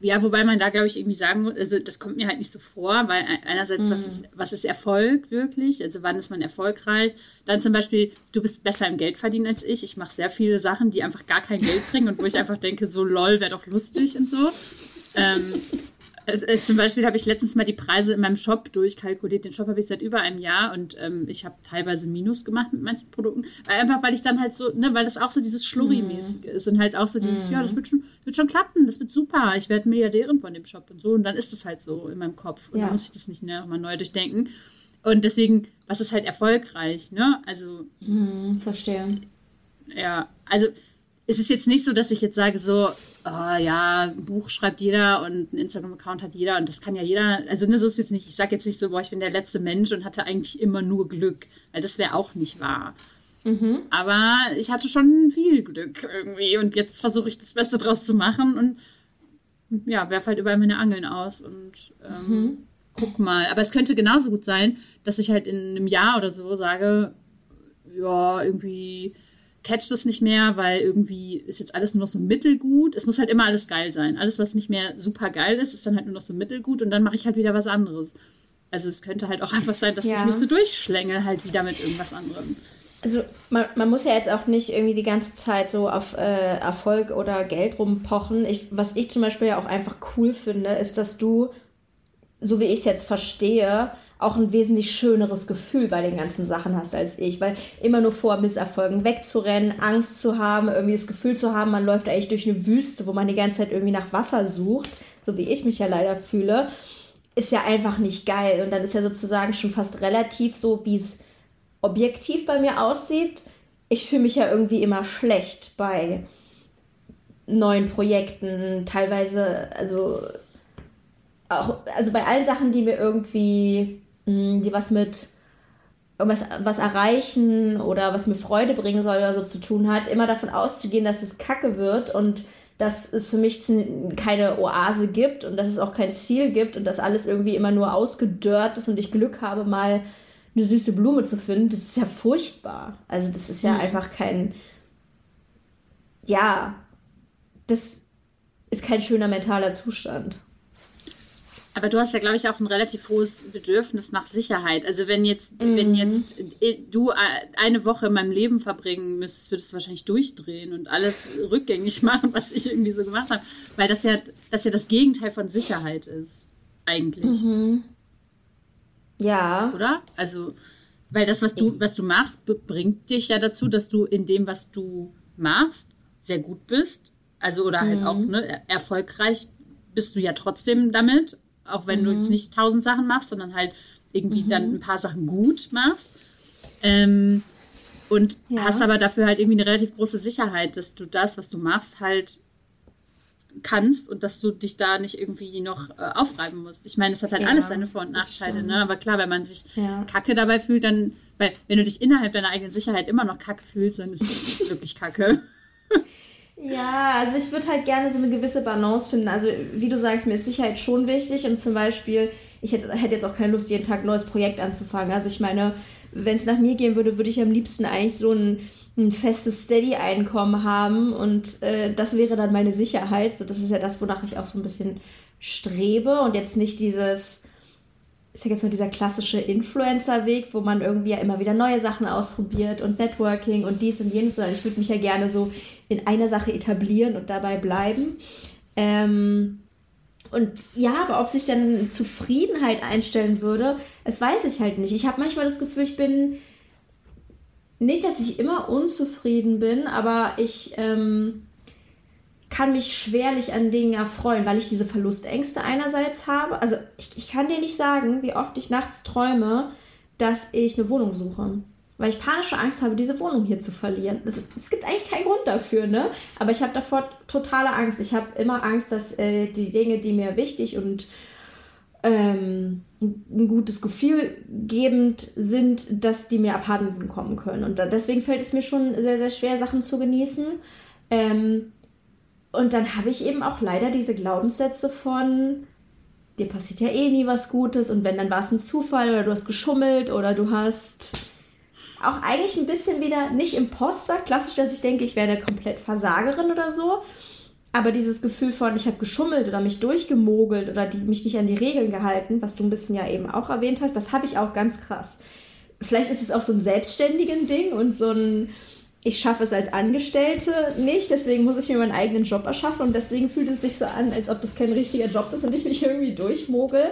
Speaker 2: ja, wobei man da, glaube ich, irgendwie sagen muss, also das kommt mir halt nicht so vor, weil einerseits, mm. was, ist, was ist Erfolg wirklich? Also wann ist man erfolgreich? Dann zum Beispiel, du bist besser im Geld verdienen als ich. Ich mache sehr viele Sachen, die einfach gar kein Geld bringen und wo ich einfach denke, so lol, wäre doch lustig und so. Ähm, äh, zum Beispiel habe ich letztens mal die Preise in meinem Shop durchkalkuliert. Den Shop habe ich seit über einem Jahr und ähm, ich habe teilweise Minus gemacht mit manchen Produkten. Einfach weil ich dann halt so, ne, weil das auch so dieses Schlurri-mäßig mm. ist und halt auch so dieses, mm. ja, das wird schon, wird schon klappen, das wird super, ich werde Milliardärin von dem Shop und so. Und dann ist das halt so in meinem Kopf. Und ja. dann muss ich das nicht ne, mal neu durchdenken. Und deswegen, was ist halt erfolgreich, ne? Also.
Speaker 1: Mm, verstehe.
Speaker 2: Ja, also es ist jetzt nicht so, dass ich jetzt sage, so, oh, ja, ein Buch schreibt jeder und ein Instagram-Account hat jeder und das kann ja jeder. Also, ne, so ist jetzt nicht, ich sage jetzt nicht so, boah, ich bin der letzte Mensch und hatte eigentlich immer nur Glück, weil das wäre auch nicht wahr. Mhm. Aber ich hatte schon viel Glück irgendwie und jetzt versuche ich das Beste draus zu machen und ja, werfe halt überall meine Angeln aus und ähm, mhm. guck mal. Aber es könnte genauso gut sein, dass ich halt in einem Jahr oder so sage, ja, irgendwie catcht es nicht mehr, weil irgendwie ist jetzt alles nur noch so mittelgut. Es muss halt immer alles geil sein. Alles, was nicht mehr super geil ist, ist dann halt nur noch so mittelgut und dann mache ich halt wieder was anderes. Also es könnte halt auch einfach sein, dass ja. ich mich so durchschlängel halt wieder mit irgendwas anderem.
Speaker 1: Also man, man muss ja jetzt auch nicht irgendwie die ganze Zeit so auf äh, Erfolg oder Geld rumpochen. Ich, was ich zum Beispiel ja auch einfach cool finde, ist, dass du, so wie ich es jetzt verstehe, auch ein wesentlich schöneres Gefühl bei den ganzen Sachen hast als ich, weil immer nur vor Misserfolgen wegzurennen, Angst zu haben, irgendwie das Gefühl zu haben, man läuft eigentlich durch eine Wüste, wo man die ganze Zeit irgendwie nach Wasser sucht, so wie ich mich ja leider fühle, ist ja einfach nicht geil. Und dann ist ja sozusagen schon fast relativ so, wie es objektiv bei mir aussieht. Ich fühle mich ja irgendwie immer schlecht bei neuen Projekten, teilweise, also auch, also bei allen Sachen, die mir irgendwie die was mit irgendwas was erreichen oder was mir Freude bringen soll oder so zu tun hat, immer davon auszugehen, dass es kacke wird und dass es für mich keine Oase gibt und dass es auch kein Ziel gibt und dass alles irgendwie immer nur ausgedörrt ist und ich Glück habe, mal eine süße Blume zu finden, das ist ja furchtbar. Also das ist ja mhm. einfach kein, ja, das ist kein schöner mentaler Zustand.
Speaker 2: Aber du hast ja, glaube ich, auch ein relativ hohes Bedürfnis nach Sicherheit. Also wenn jetzt, mhm. wenn jetzt äh, du äh, eine Woche in meinem Leben verbringen müsstest, würdest du wahrscheinlich durchdrehen und alles rückgängig machen, was ich irgendwie so gemacht habe. Weil das ja, das ja das Gegenteil von Sicherheit ist, eigentlich. Mhm.
Speaker 1: Ja.
Speaker 2: Oder? Also, weil das, was du, was du machst, bringt dich ja dazu, dass du in dem, was du machst, sehr gut bist. Also, oder halt mhm. auch ne, erfolgreich bist du ja trotzdem damit auch wenn mhm. du jetzt nicht tausend Sachen machst, sondern halt irgendwie mhm. dann ein paar Sachen gut machst. Ähm, und ja. hast aber dafür halt irgendwie eine relativ große Sicherheit, dass du das, was du machst, halt kannst und dass du dich da nicht irgendwie noch äh, aufreiben musst. Ich meine, es hat halt ja, alles seine Vor- und Nachteile, ne? Aber klar, wenn man sich ja. kacke dabei fühlt, dann, weil wenn du dich innerhalb deiner eigenen Sicherheit immer noch kacke fühlst, dann ist es wirklich kacke.
Speaker 1: Ja, also ich würde halt gerne so eine gewisse Balance finden. Also wie du sagst, mir ist Sicherheit schon wichtig und zum Beispiel, ich hätte, hätte jetzt auch keine Lust, jeden Tag ein neues Projekt anzufangen. Also ich meine, wenn es nach mir gehen würde, würde ich am liebsten eigentlich so ein, ein festes Steady-Einkommen haben und äh, das wäre dann meine Sicherheit. So, das ist ja das, wonach ich auch so ein bisschen strebe und jetzt nicht dieses ich sag jetzt mal, dieser klassische Influencer-Weg, wo man irgendwie ja immer wieder neue Sachen ausprobiert und Networking und dies und jenes, sondern ich würde mich ja gerne so in einer Sache etablieren und dabei bleiben. Ähm, und ja, aber ob sich dann Zufriedenheit einstellen würde, das weiß ich halt nicht. Ich habe manchmal das Gefühl, ich bin nicht, dass ich immer unzufrieden bin, aber ich ähm, kann mich schwerlich an Dingen erfreuen, weil ich diese Verlustängste einerseits habe. Also ich, ich kann dir nicht sagen, wie oft ich nachts träume, dass ich eine Wohnung suche. Weil ich panische Angst habe, diese Wohnung hier zu verlieren. Also, es gibt eigentlich keinen Grund dafür, ne? Aber ich habe davor totale Angst. Ich habe immer Angst, dass äh, die Dinge, die mir wichtig und ähm, ein gutes Gefühl gebend sind, dass die mir abhanden kommen können. Und deswegen fällt es mir schon sehr, sehr schwer, Sachen zu genießen. Ähm, und dann habe ich eben auch leider diese Glaubenssätze von, dir passiert ja eh nie was Gutes und wenn, dann war es ein Zufall oder du hast geschummelt oder du hast auch eigentlich ein bisschen wieder, nicht Imposter, klassisch, dass ich denke, ich wäre eine komplett Versagerin oder so, aber dieses Gefühl von, ich habe geschummelt oder mich durchgemogelt oder die, mich nicht an die Regeln gehalten, was du ein bisschen ja eben auch erwähnt hast, das habe ich auch ganz krass. Vielleicht ist es auch so ein selbstständigen Ding und so ein ich schaffe es als Angestellte nicht, deswegen muss ich mir meinen eigenen Job erschaffen und deswegen fühlt es sich so an, als ob das kein richtiger Job ist und ich mich irgendwie durchmogel.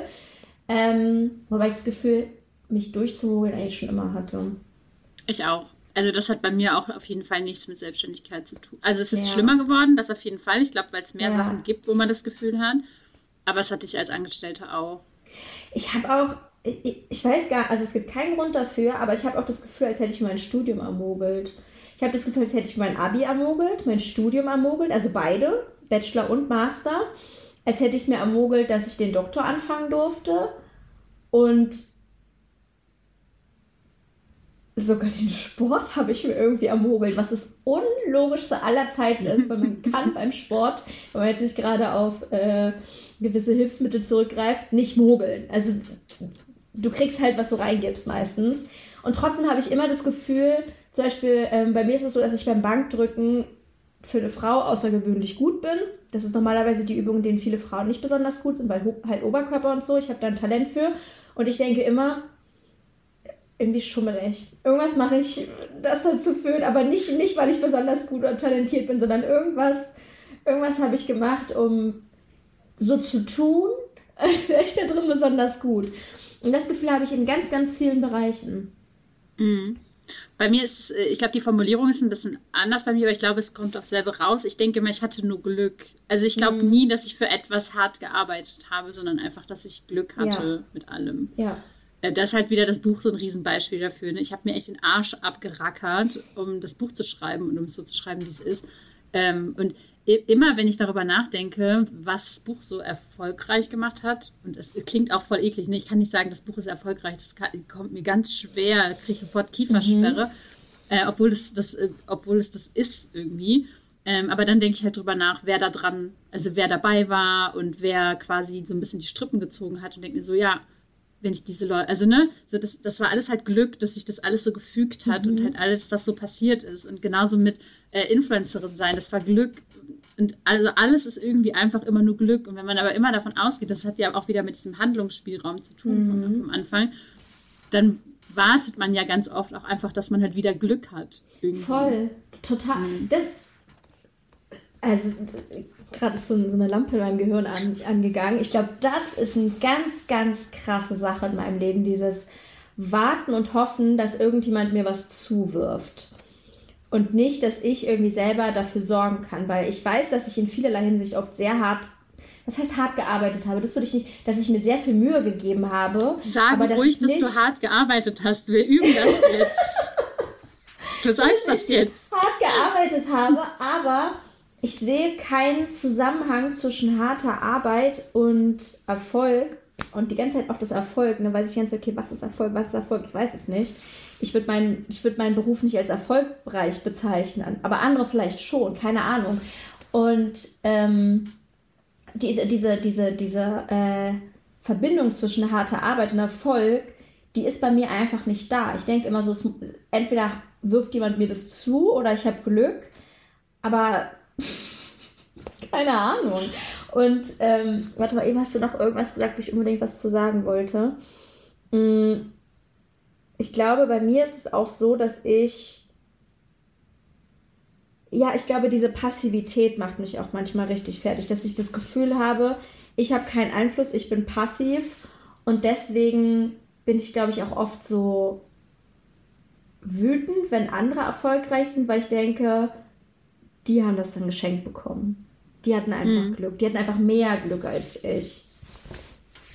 Speaker 1: Ähm, wobei ich das Gefühl, mich durchzumogeln eigentlich schon immer hatte.
Speaker 2: Ich auch. Also das hat bei mir auch auf jeden Fall nichts mit Selbstständigkeit zu tun. Also es ist ja. schlimmer geworden, das auf jeden Fall. Ich glaube, weil es mehr ja. Sachen gibt, wo man das Gefühl hat. Aber es hatte ich als Angestellte auch.
Speaker 1: Ich habe auch, ich, ich weiß gar, also es gibt keinen Grund dafür, aber ich habe auch das Gefühl, als hätte ich mein Studium ermogelt. Ich habe das Gefühl, als hätte ich mein Abi ermogelt, mein Studium ermogelt, also beide, Bachelor und Master. Als hätte ich es mir ermogelt, dass ich den Doktor anfangen durfte. Und sogar den Sport habe ich mir irgendwie ermogelt, was das unlogischste aller Zeiten ist, weil man kann beim Sport, wenn man jetzt nicht gerade auf äh, gewisse Hilfsmittel zurückgreift, nicht mogeln. Also du kriegst halt, was du reingibst meistens. Und trotzdem habe ich immer das Gefühl, zum Beispiel, ähm, bei mir ist es so, dass ich beim Bankdrücken für eine Frau außergewöhnlich gut bin. Das ist normalerweise die Übung, in denen viele Frauen nicht besonders gut sind, weil halt Oberkörper und so. Ich habe da ein Talent für. Und ich denke immer, irgendwie schummelig. Irgendwas mache ich, das dazu führt, aber nicht, nicht, weil ich besonders gut oder talentiert bin, sondern irgendwas, irgendwas habe ich gemacht, um so zu tun, als wäre ich da drin besonders gut. Und das Gefühl habe ich in ganz, ganz vielen Bereichen.
Speaker 2: Mhm. Bei mir ist, äh, ich glaube, die Formulierung ist ein bisschen anders bei mir, aber ich glaube, es kommt auf selber raus. Ich denke immer, ich hatte nur Glück. Also ich glaube mhm. nie, dass ich für etwas hart gearbeitet habe, sondern einfach, dass ich Glück hatte ja. mit allem.
Speaker 1: Ja.
Speaker 2: Äh, das ist halt wieder das Buch so ein Riesenbeispiel dafür. Ne? Ich habe mir echt den Arsch abgerackert, um das Buch zu schreiben und um es so zu schreiben, wie es ist. Ähm, und immer, wenn ich darüber nachdenke, was das Buch so erfolgreich gemacht hat, und es, es klingt auch voll eklig, ne? ich kann nicht sagen, das Buch ist erfolgreich, das kann, kommt mir ganz schwer, kriege ich sofort Kiefersperre, mhm. äh, obwohl, es das, äh, obwohl es das ist irgendwie. Ähm, aber dann denke ich halt drüber nach, wer da dran, also wer dabei war und wer quasi so ein bisschen die Strippen gezogen hat und denke mir so, ja, wenn ich diese Leute, also ne, so das, das war alles halt Glück, dass sich das alles so gefügt hat mhm. und halt alles, das so passiert ist. Und genauso mit äh, Influencerin sein, das war Glück, Und also alles ist irgendwie einfach immer nur Glück. Und wenn man aber immer davon ausgeht, das hat ja auch wieder mit diesem Handlungsspielraum zu tun mhm. vom, vom Anfang, dann wartet man ja ganz oft auch einfach, dass man halt wieder Glück hat. Irgendwie.
Speaker 1: Voll, total. Mhm. Das, also gerade ist so, so, eine Lampe in meinem Gehirn an, angegangen. Ich glaube, das ist eine ganz, ganz krasse Sache in meinem Leben, dieses Warten und Hoffen, dass irgendjemand mir was zuwirft. Und nicht, dass ich irgendwie selber dafür sorgen kann, weil ich weiß, dass ich in vielerlei Hinsicht oft sehr hart was heißt hart gearbeitet habe, das würde ich nicht, dass ich mir sehr viel Mühe gegeben habe.
Speaker 2: Sag aber, dass ruhig, dass du hart gearbeitet hast. Wir üben das jetzt. du sagst das jetzt.
Speaker 1: Hart gearbeitet habe, aber ich sehe keinen Zusammenhang zwischen harter Arbeit und Erfolg und die ganze Zeit auch das Erfolg. Dann weiß ich ganz okay, was ist Erfolg, was ist Erfolg, ich weiß es nicht. Ich würde meinen würd meinen Beruf nicht als erfolgreich bezeichnen, aber andere vielleicht schon, keine Ahnung. Und ähm, diese, diese, diese, diese äh, Verbindung zwischen harter Arbeit und Erfolg, die ist bei mir einfach nicht da. Ich denke immer so, es, entweder wirft jemand mir das zu oder ich habe Glück, aber keine Ahnung. Und ähm, warte mal, eben hast du noch irgendwas gesagt, wo ich unbedingt was zu sagen wollte. Mm, ich glaube, bei mir ist es auch so, dass ich. Ja, ich glaube, diese Passivität macht mich auch manchmal richtig fertig, dass ich das Gefühl habe, ich habe keinen Einfluss, ich bin passiv und deswegen bin ich, glaube ich, auch oft so wütend, wenn andere erfolgreich sind, weil ich denke, die haben das dann geschenkt bekommen. Die hatten einfach mhm. Glück. Die hatten einfach mehr Glück als ich.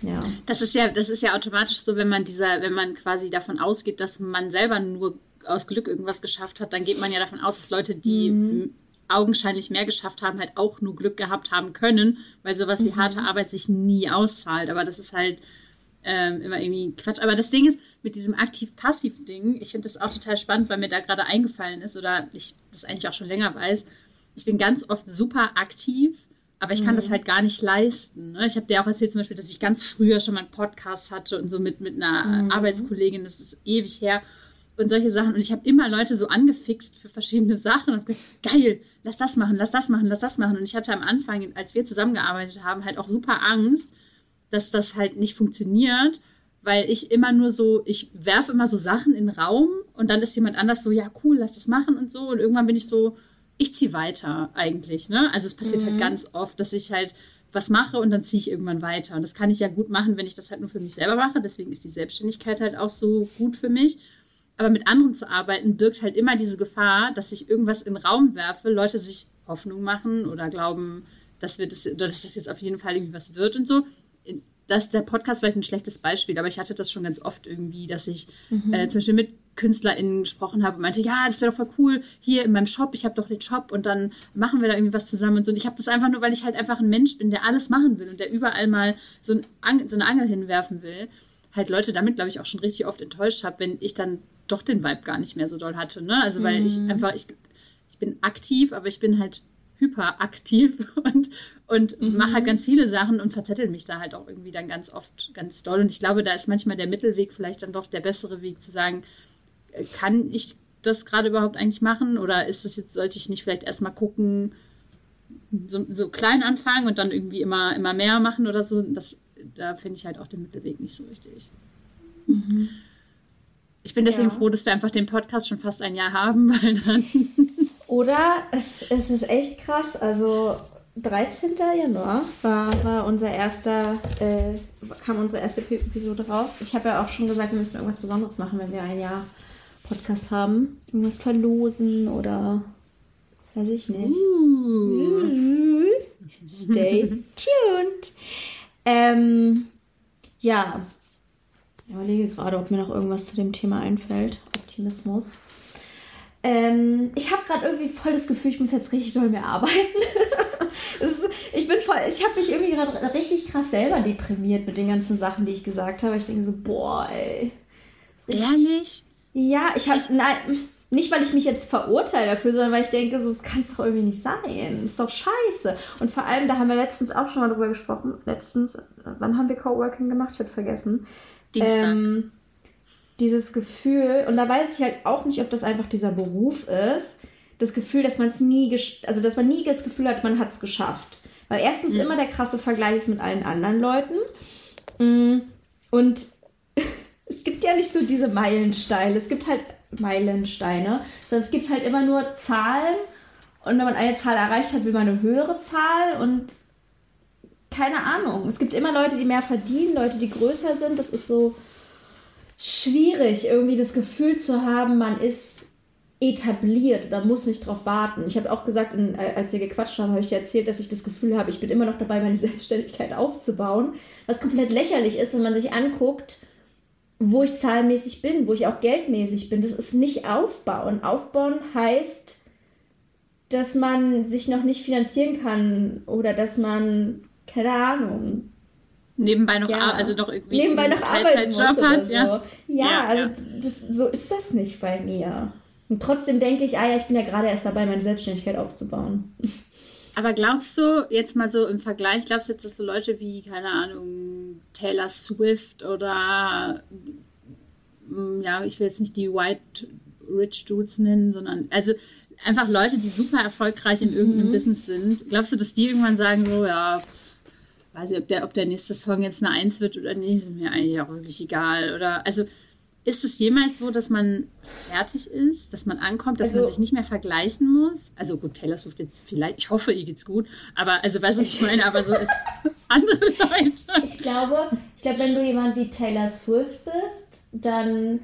Speaker 1: Ja.
Speaker 2: Das ist ja, das ist ja automatisch so, wenn man dieser, wenn man quasi davon ausgeht, dass man selber nur aus Glück irgendwas geschafft hat, dann geht man ja davon aus, dass Leute, die mhm. augenscheinlich mehr geschafft haben, halt auch nur Glück gehabt haben können, weil sowas wie mhm. harte Arbeit sich nie auszahlt. Aber das ist halt ähm, immer irgendwie Quatsch. Aber das Ding ist, mit diesem aktiv-passiv-Ding, ich finde das auch total spannend, weil mir da gerade eingefallen ist oder ich das eigentlich auch schon länger weiß, ich bin ganz oft super aktiv, aber ich kann mhm. das halt gar nicht leisten. Ne? Ich habe dir auch erzählt zum Beispiel, dass ich ganz früher schon mal einen Podcast hatte und so mit, mit einer mhm. Arbeitskollegin, das ist ewig her und solche Sachen. Und ich habe immer Leute so angefixt für verschiedene Sachen und gesagt, geil, lass das machen, lass das machen, lass das machen. Und ich hatte am Anfang, als wir zusammengearbeitet haben, halt auch super Angst, dass das halt nicht funktioniert, weil ich immer nur so, ich werfe immer so Sachen in den Raum und dann ist jemand anders so, ja cool, lass das machen und so. Und irgendwann bin ich so, ich ziehe weiter eigentlich. Ne? Also es passiert halt mhm. halt ganz oft, dass ich halt was mache und dann ziehe ich irgendwann weiter. Und das kann ich ja gut machen, wenn ich das halt nur für mich selber mache. Deswegen ist die Selbstständigkeit halt auch so gut für mich. Aber mit anderen zu arbeiten birgt halt immer diese Gefahr, dass ich irgendwas in den Raum werfe, Leute sich Hoffnung machen oder glauben, dass, wir das, dass das jetzt auf jeden Fall irgendwie was wird und so dass der Podcast vielleicht ein schlechtes Beispiel, aber ich hatte das schon ganz oft irgendwie, dass ich mhm. äh, zum Beispiel mit KünstlerInnen gesprochen habe und meinte, ja, das wäre doch voll cool, hier in meinem Shop, ich habe doch den Shop und dann machen wir da irgendwie was zusammen und so. Und ich habe das einfach nur, weil ich halt einfach ein Mensch bin, der alles machen will und der überall mal so, ein, so eine Angel hinwerfen will, halt Leute damit, glaube ich, auch schon richtig oft enttäuscht habe, wenn ich dann doch den Vibe gar nicht mehr so doll hatte. Ne? Also weil mhm. ich einfach, ich, ich bin aktiv, aber ich bin halt hyperaktiv und, und mhm. mache halt ganz viele Sachen und verzettel mich da halt auch irgendwie dann ganz oft ganz doll. Und ich glaube, da ist manchmal der Mittelweg vielleicht dann doch der bessere Weg zu sagen, äh, kann ich das gerade überhaupt eigentlich machen? Oder ist es jetzt, sollte ich nicht vielleicht erstmal gucken, so, so klein anfangen und dann irgendwie immer, immer mehr machen oder so? Das, da finde ich halt auch den Mittelweg nicht so richtig. Mhm. Ich bin deswegen ja. froh, dass wir einfach den Podcast schon fast ein Jahr haben, weil dann
Speaker 1: oder es, es ist echt krass. Also 13. Januar war, war unser erster, äh, kam unsere erste Episode raus. Ich habe ja auch schon gesagt, wir müssen irgendwas Besonderes machen, wenn wir ein Jahr Podcast haben. Irgendwas verlosen oder weiß ich nicht. Uh. Stay tuned. ähm, ja, ich überlege gerade, ob mir noch irgendwas zu dem Thema einfällt. Optimismus. Ähm, ich habe gerade irgendwie voll das Gefühl, ich muss jetzt richtig doll mehr arbeiten. ist, ich bin voll, ich habe mich irgendwie gerade richtig krass selber deprimiert mit den ganzen Sachen, die ich gesagt habe. Ich denke so, boah, ey.
Speaker 2: Ehrlich?
Speaker 1: Ja, ich habe, nein, nicht weil ich mich jetzt verurteile dafür, sondern weil ich denke, so, das kann es doch irgendwie nicht sein. Das ist doch scheiße. Und vor allem, da haben wir letztens auch schon mal drüber gesprochen. Letztens, wann haben wir Coworking gemacht? Ich habe es vergessen. Dienstag. Ähm, dieses Gefühl, und da weiß ich halt auch nicht, ob das einfach dieser Beruf ist, das Gefühl, dass man es nie, also dass man nie das Gefühl hat, man hat es geschafft. Weil erstens mhm. immer der krasse Vergleich ist mit allen anderen Leuten. Mm, und es gibt ja nicht so diese Meilensteine. Es gibt halt Meilensteine, sondern es gibt halt immer nur Zahlen. Und wenn man eine Zahl erreicht hat, will man eine höhere Zahl und keine Ahnung. Es gibt immer Leute, die mehr verdienen, Leute, die größer sind. Das ist so schwierig, irgendwie das Gefühl zu haben, man ist etabliert oder muss nicht drauf warten. Ich habe auch gesagt, in, äh, als wir gequatscht haben, habe ich dir erzählt, dass ich das Gefühl habe, ich bin immer noch dabei, meine Selbstständigkeit aufzubauen. Was komplett lächerlich ist, wenn man sich anguckt, wo ich zahlenmäßig bin, wo ich auch geldmäßig bin. Das ist nicht aufbauen. Aufbauen heißt, dass man sich noch nicht finanzieren kann oder dass man, keine Ahnung,
Speaker 2: nebenbei noch, ja. also noch irgendwie nebenbei noch Teilzeitjob
Speaker 1: hat. So. Ja, ja, ja also Das, so ist das nicht bei mir. Und trotzdem denke ich, ah ja, ich bin ja gerade erst dabei, meine Selbstständigkeit aufzubauen.
Speaker 2: Aber glaubst du, jetzt mal so im Vergleich, glaubst du jetzt, dass so Leute wie, keine Ahnung, Taylor Swift oder, mm, ja, ich will jetzt nicht die White Rich Dudes nennen, sondern, also einfach Leute, die super erfolgreich in irgendeinem mhm. Business sind, glaubst du, dass die irgendwann sagen, so, ja, weiß ich, ob der, ob der nächste Song jetzt eine Eins wird oder nicht, ist mir eigentlich auch wirklich egal. Oder, also, ist es jemals so, dass man fertig ist, dass man ankommt, dass also, man sich nicht mehr vergleichen muss? Also gut, Taylor Swift jetzt vielleicht, ich hoffe, ihr geht's gut, aber also weißt du, was ich meine, aber so andere Leute.
Speaker 1: Ich glaube, ich glaube, wenn du jemand wie Taylor Swift bist, dann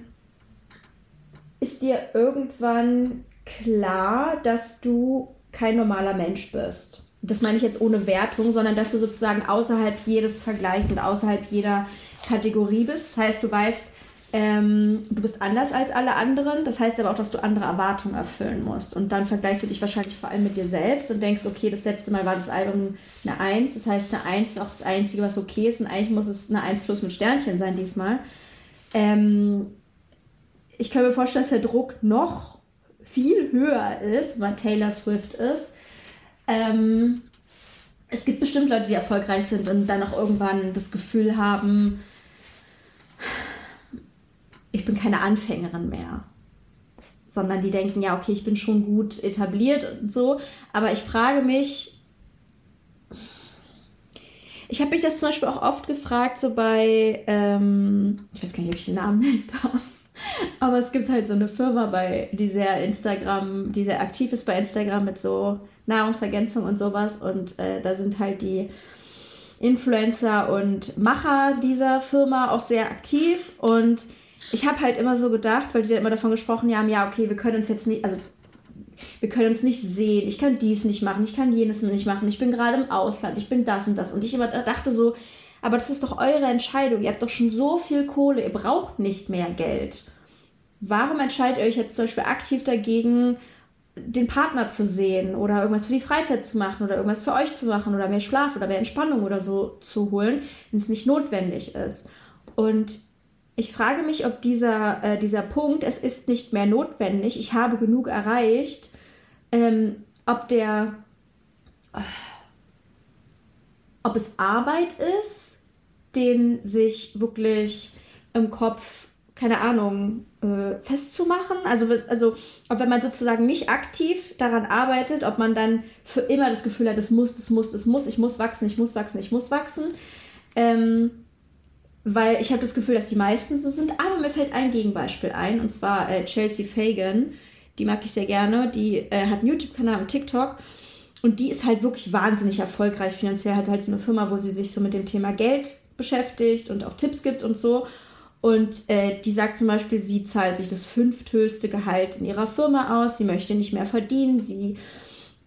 Speaker 1: ist dir irgendwann klar, dass du kein normaler Mensch bist. Das meine ich jetzt ohne Wertung, sondern dass du sozusagen außerhalb jedes Vergleichs und außerhalb jeder Kategorie bist. Das heißt, du weißt, ähm, du bist anders als alle anderen. Das heißt aber auch, dass du andere Erwartungen erfüllen musst. Und dann vergleichst du dich wahrscheinlich vor allem mit dir selbst und denkst, okay, das letzte Mal war das Album eine 1. Das heißt, eine 1 ist auch das Einzige, was okay ist. Und eigentlich muss es eine 1 plus mit Sternchen sein diesmal. Ähm, ich kann mir vorstellen, dass der Druck noch viel höher ist, weil Taylor Swift ist. Ähm, es gibt bestimmt Leute, die erfolgreich sind und dann auch irgendwann das Gefühl haben, ich bin keine Anfängerin mehr. Sondern die denken, ja, okay, ich bin schon gut etabliert und so. Aber ich frage mich, ich habe mich das zum Beispiel auch oft gefragt, so bei, ähm, ich weiß gar nicht, ob ich den Namen nennen darf. Aber es gibt halt so eine Firma bei, die sehr Instagram, die sehr aktiv ist bei Instagram mit so Nahrungsergänzung und sowas. Und äh, da sind halt die Influencer und Macher dieser Firma auch sehr aktiv. Und ich habe halt immer so gedacht, weil die da immer davon gesprochen haben, ja, okay, wir können uns jetzt nicht, also wir können uns nicht sehen, ich kann dies nicht machen, ich kann jenes nicht machen, ich bin gerade im Ausland, ich bin das und das. Und ich immer dachte so, aber das ist doch eure Entscheidung, ihr habt doch schon so viel Kohle, ihr braucht nicht mehr Geld. Warum entscheidet ihr euch jetzt zum Beispiel aktiv dagegen, den Partner zu sehen oder irgendwas für die Freizeit zu machen oder irgendwas für euch zu machen oder mehr Schlaf oder mehr Entspannung oder so zu holen, wenn es nicht notwendig ist? Und ich frage mich, ob dieser, äh, dieser Punkt, es ist nicht mehr notwendig, ich habe genug erreicht, ähm, ob der, ob es Arbeit ist, den sich wirklich im Kopf, keine Ahnung, äh, festzumachen. Also, also, ob wenn man sozusagen nicht aktiv daran arbeitet, ob man dann für immer das Gefühl hat, es muss, es muss, es muss, ich muss wachsen, ich muss wachsen, ich muss wachsen. Ähm, weil ich habe das Gefühl, dass die meisten so sind. Aber mir fällt ein Gegenbeispiel ein, und zwar äh, Chelsea Fagan. Die mag ich sehr gerne. Die äh, hat einen YouTube-Kanal und TikTok. Und die ist halt wirklich wahnsinnig erfolgreich finanziell. Hat halt so eine Firma, wo sie sich so mit dem Thema Geld beschäftigt und auch Tipps gibt und so. Und äh, die sagt zum Beispiel, sie zahlt sich das fünfthöchste Gehalt in ihrer Firma aus. Sie möchte nicht mehr verdienen. Sie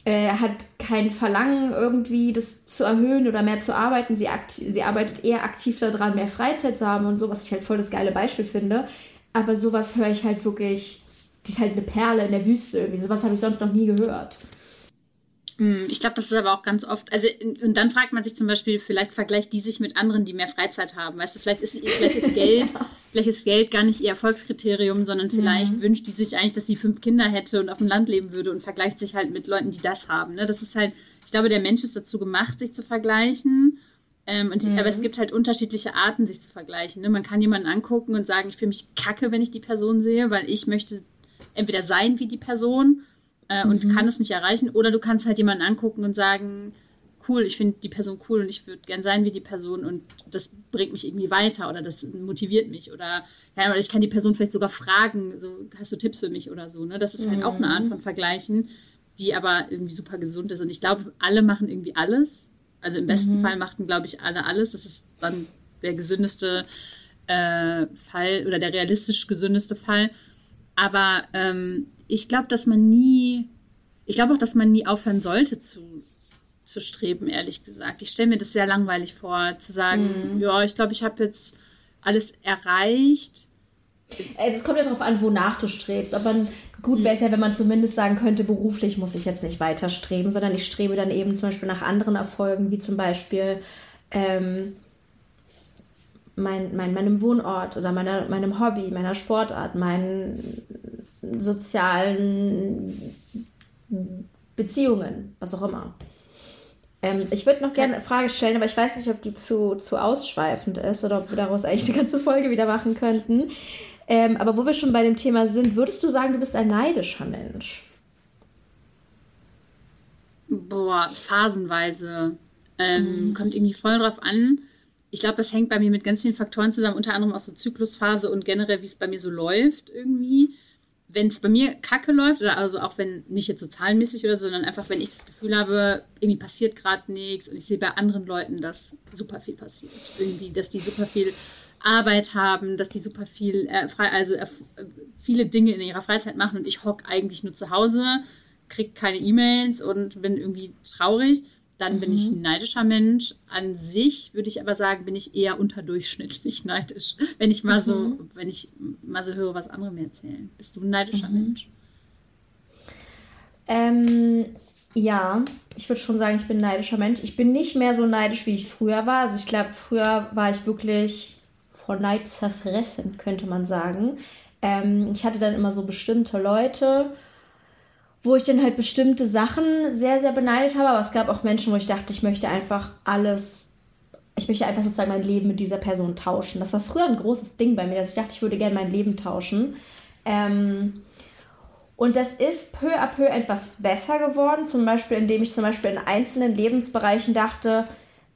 Speaker 1: äh, hat kein Verlangen irgendwie das zu erhöhen oder mehr zu arbeiten. Sie, sie arbeitet eher aktiv daran, mehr Freizeit zu haben und so, was ich halt voll das geile Beispiel finde. Aber sowas höre ich halt wirklich, die ist halt eine Perle in der Wüste irgendwie. Sowas habe ich sonst noch nie gehört.
Speaker 2: Mm, ich glaube, das ist aber auch ganz oft, also und dann fragt man sich zum Beispiel, vielleicht vergleicht die sich mit anderen, die mehr Freizeit haben. Weißt du, vielleicht ist, vielleicht ist Geld, vielleicht ist Geld gar nicht ihr Erfolgskriterium, sondern vielleicht mhm. wünscht die sich eigentlich, dass sie fünf Kinder hätte und auf dem Land leben würde und vergleicht sich halt mit Leuten, die das haben. Ne? Das ist halt, ich glaube, der Mensch ist dazu gemacht, sich zu vergleichen. Ähm, und mhm. aber es gibt halt unterschiedliche Arten, sich zu vergleichen. Ne? Man kann jemanden angucken und sagen, ich fühle mich kacke, wenn ich die Person sehe, weil ich möchte entweder sein wie die Person äh, und mhm. kann es nicht erreichen. Oder du kannst halt jemanden angucken und sagen, cool, ich finde die Person cool und ich würde gern sein wie die Person und das bringt mich irgendwie weiter oder das motiviert mich oder ja, ich kann die Person vielleicht sogar fragen, so hast du Tipps für mich oder so. Ne? Das ist halt mhm. auch eine Art von Vergleichen, die aber irgendwie super gesund ist. Und ich glaube, alle machen irgendwie alles. Also im besten mhm. Fall machten, glaube ich, alle alles. Das ist dann der gesündeste äh, Fall oder der realistisch gesündeste Fall. Aber ähm, ich glaube, dass man nie, ich glaube auch, dass man nie aufhören sollte zu, zu streben, ehrlich gesagt. Ich stelle mir das sehr langweilig vor, zu sagen, mhm. ja, ich glaube, ich habe jetzt alles erreicht.
Speaker 1: Es kommt ja darauf an, wonach du strebst. Aber gut wäre es ja, wenn man zumindest sagen könnte, beruflich muss ich jetzt nicht weiter streben, sondern ich strebe dann eben zum Beispiel nach anderen Erfolgen, wie zum Beispiel ähm, mein, mein, meinem Wohnort oder meiner, meinem Hobby, meiner Sportart, meinen sozialen Beziehungen, was auch immer. Ähm, ich würde noch gerne eine Frage stellen, aber ich weiß nicht, ob die zu, zu ausschweifend ist oder ob wir daraus eigentlich eine ganze Folge wieder machen könnten. Ähm, aber wo wir schon bei dem Thema sind, würdest du sagen, du bist ein neidischer Mensch?
Speaker 2: Boah, phasenweise. Ähm, mhm. Kommt irgendwie voll drauf an ich glaube, das hängt bei mir mit ganz vielen Faktoren zusammen, unter anderem auch so Zyklusphase und generell, wie es bei mir so läuft irgendwie. Wenn es bei mir kacke läuft, oder also auch wenn, nicht jetzt so zahlenmäßig oder so, sondern einfach, wenn ich das Gefühl habe, irgendwie passiert gerade nichts und ich sehe bei anderen Leuten, dass super viel passiert. Irgendwie, dass die super viel Arbeit haben, dass die super viel, äh, frei, also äh, viele Dinge in ihrer Freizeit machen und ich hocke eigentlich nur zu Hause, kriege keine E-Mails und bin irgendwie traurig dann mhm. bin ich mhm. ein neidischer Mensch. An sich würde ich aber sagen, bin ich eher unterdurchschnittlich neidisch. Wenn ich mal mhm. so, wenn ich mal so höre, was andere mir erzählen. Bist du ein neidischer mhm. Mensch?
Speaker 1: Ähm, ja, ich würde schon sagen, ich bin ein neidischer Mensch. Ich bin nicht mehr so neidisch, wie ich früher war. Also ich glaube, früher war ich wirklich vor Neid zerfressen, könnte man sagen. Ähm, ich hatte dann immer so bestimmte Leute wo ich dann halt bestimmte Sachen sehr, sehr beneidet habe. Aber es gab auch Menschen, wo ich dachte, ich möchte einfach alles, ich möchte einfach sozusagen mein Leben mit dieser Person tauschen. Das war früher ein großes Ding bei mir, dass ich dachte, ich würde gerne mein Leben tauschen. Ähm, und das ist peu à peu etwas besser geworden, zum Beispiel, indem ich zum Beispiel in einzelnen Lebensbereichen dachte,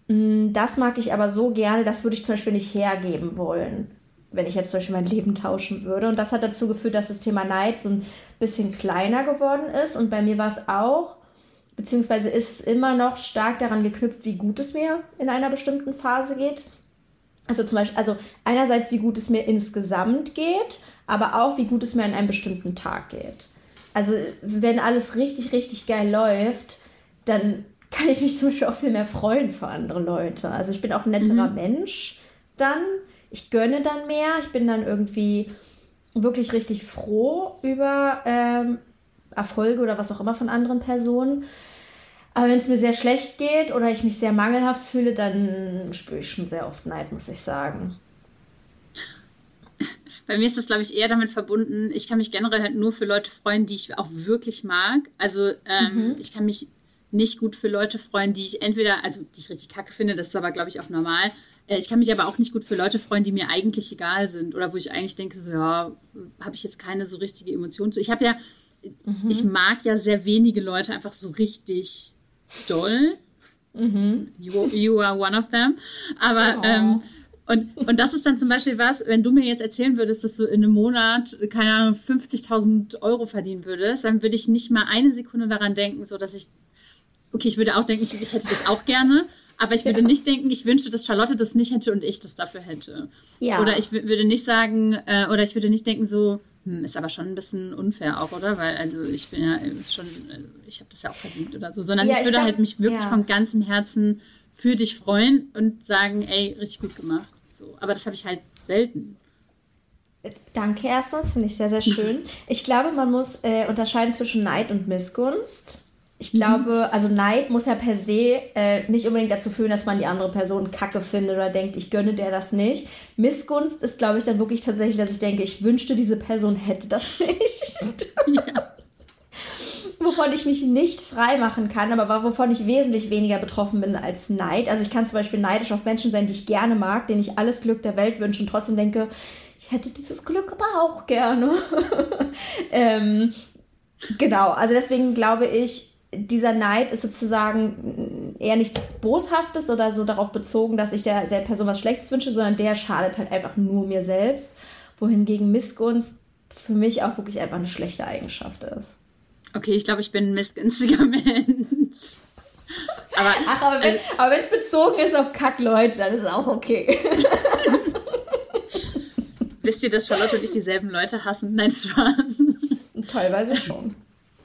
Speaker 1: hm, das mag ich aber so gerne, das würde ich zum Beispiel nicht hergeben wollen wenn ich jetzt zum Beispiel mein Leben tauschen würde. Und das hat dazu geführt, dass das Thema Neid so ein bisschen kleiner geworden ist. Und bei mir war es auch, beziehungsweise ist es immer noch stark daran geknüpft, wie gut es mir in einer bestimmten Phase geht. Also zum Beispiel, also einerseits, wie gut es mir insgesamt geht, aber auch, wie gut es mir an einem bestimmten Tag geht. Also wenn alles richtig, richtig geil läuft, dann kann ich mich zum Beispiel auch viel mehr freuen für andere Leute. Also ich bin auch ein netterer mhm. Mensch dann ich gönne dann mehr, ich bin dann irgendwie wirklich richtig froh über ähm, Erfolge oder was auch immer von anderen Personen. Aber wenn es mir sehr schlecht geht oder ich mich sehr mangelhaft fühle, dann spüre ich schon sehr oft Neid, muss ich sagen.
Speaker 2: Bei mir ist das, glaube ich, eher damit verbunden, ich kann mich generell halt nur für Leute freuen, die ich auch wirklich mag. Also ähm, mhm. ich kann mich nicht gut für Leute freuen, die ich entweder, also die ich richtig kacke finde, das ist aber, glaube ich, auch normal, ich kann mich aber auch nicht gut für Leute freuen, die mir eigentlich egal sind oder wo ich eigentlich denke, so, ja, habe ich jetzt keine so richtige Emotion zu. Ich habe ja, mhm. ich mag ja sehr wenige Leute einfach so richtig doll. Mhm. You, you, are one of them. Aber oh. ähm, und, und das ist dann zum Beispiel was, wenn du mir jetzt erzählen würdest, dass du in einem Monat, keine Ahnung, 50.000 Euro verdienen würdest, dann würde ich nicht mal eine Sekunde daran denken, so dass ich, okay, ich würde auch denken, ich, ich hätte das auch gerne, aber ich würde ja. nicht denken, ich wünschte, dass Charlotte das nicht hätte und ich das dafür hätte. Ja. Oder ich würde nicht sagen, äh, oder ich würde nicht denken so, hm, ist aber schon ein bisschen unfair auch, oder? Weil, also ich bin ja schon, äh, ich habe das ja auch verdient oder so. Sondern ja, ich würde glaub, halt mich wirklich ja. von ganzem Herzen für dich freuen und sagen, ey, richtig gut gemacht. So. Aber das habe ich halt selten.
Speaker 1: Danke erstens, finde ich sehr, sehr schön. Ich glaube, man muss äh, unterscheiden zwischen Neid und Missgunst. Ich glaube, mhm. also Neid muss ja per se äh, nicht unbedingt dazu führen, dass man die andere Person kacke findet oder denkt, ich gönne der das nicht. Missgunst ist, glaube ich, dann wirklich tatsächlich, dass ich denke, ich wünschte, diese Person hätte das nicht. ja. wovon ich mich nicht frei machen kann, aber wovon ich wesentlich weniger betroffen bin als Neid. Also ich kann zum Beispiel neidisch auf Menschen sein, die ich gerne mag, denen ich alles Glück der Welt wünsche und trotzdem denke, ich hätte dieses Glück aber auch gerne. ähm, Genau, also deswegen glaube ich, dieser Neid ist sozusagen eher nichts Boshaftes oder so darauf bezogen, dass ich der, der Person was Schlechtes wünsche, sondern der schadet halt einfach nur mir selbst. Wohingegen Missgunst für mich auch wirklich einfach eine schlechte Eigenschaft ist.
Speaker 2: Okay, ich glaube, ich bin ein missgünstiger Mensch.
Speaker 1: Aber, Ach, aber wenn also, es bezogen ist auf Kackleute, dann ist es auch okay.
Speaker 2: Wisst ihr, dass Charlotte und ich dieselben Leute hassen? Nein, Spaß.
Speaker 1: Teilweise schon.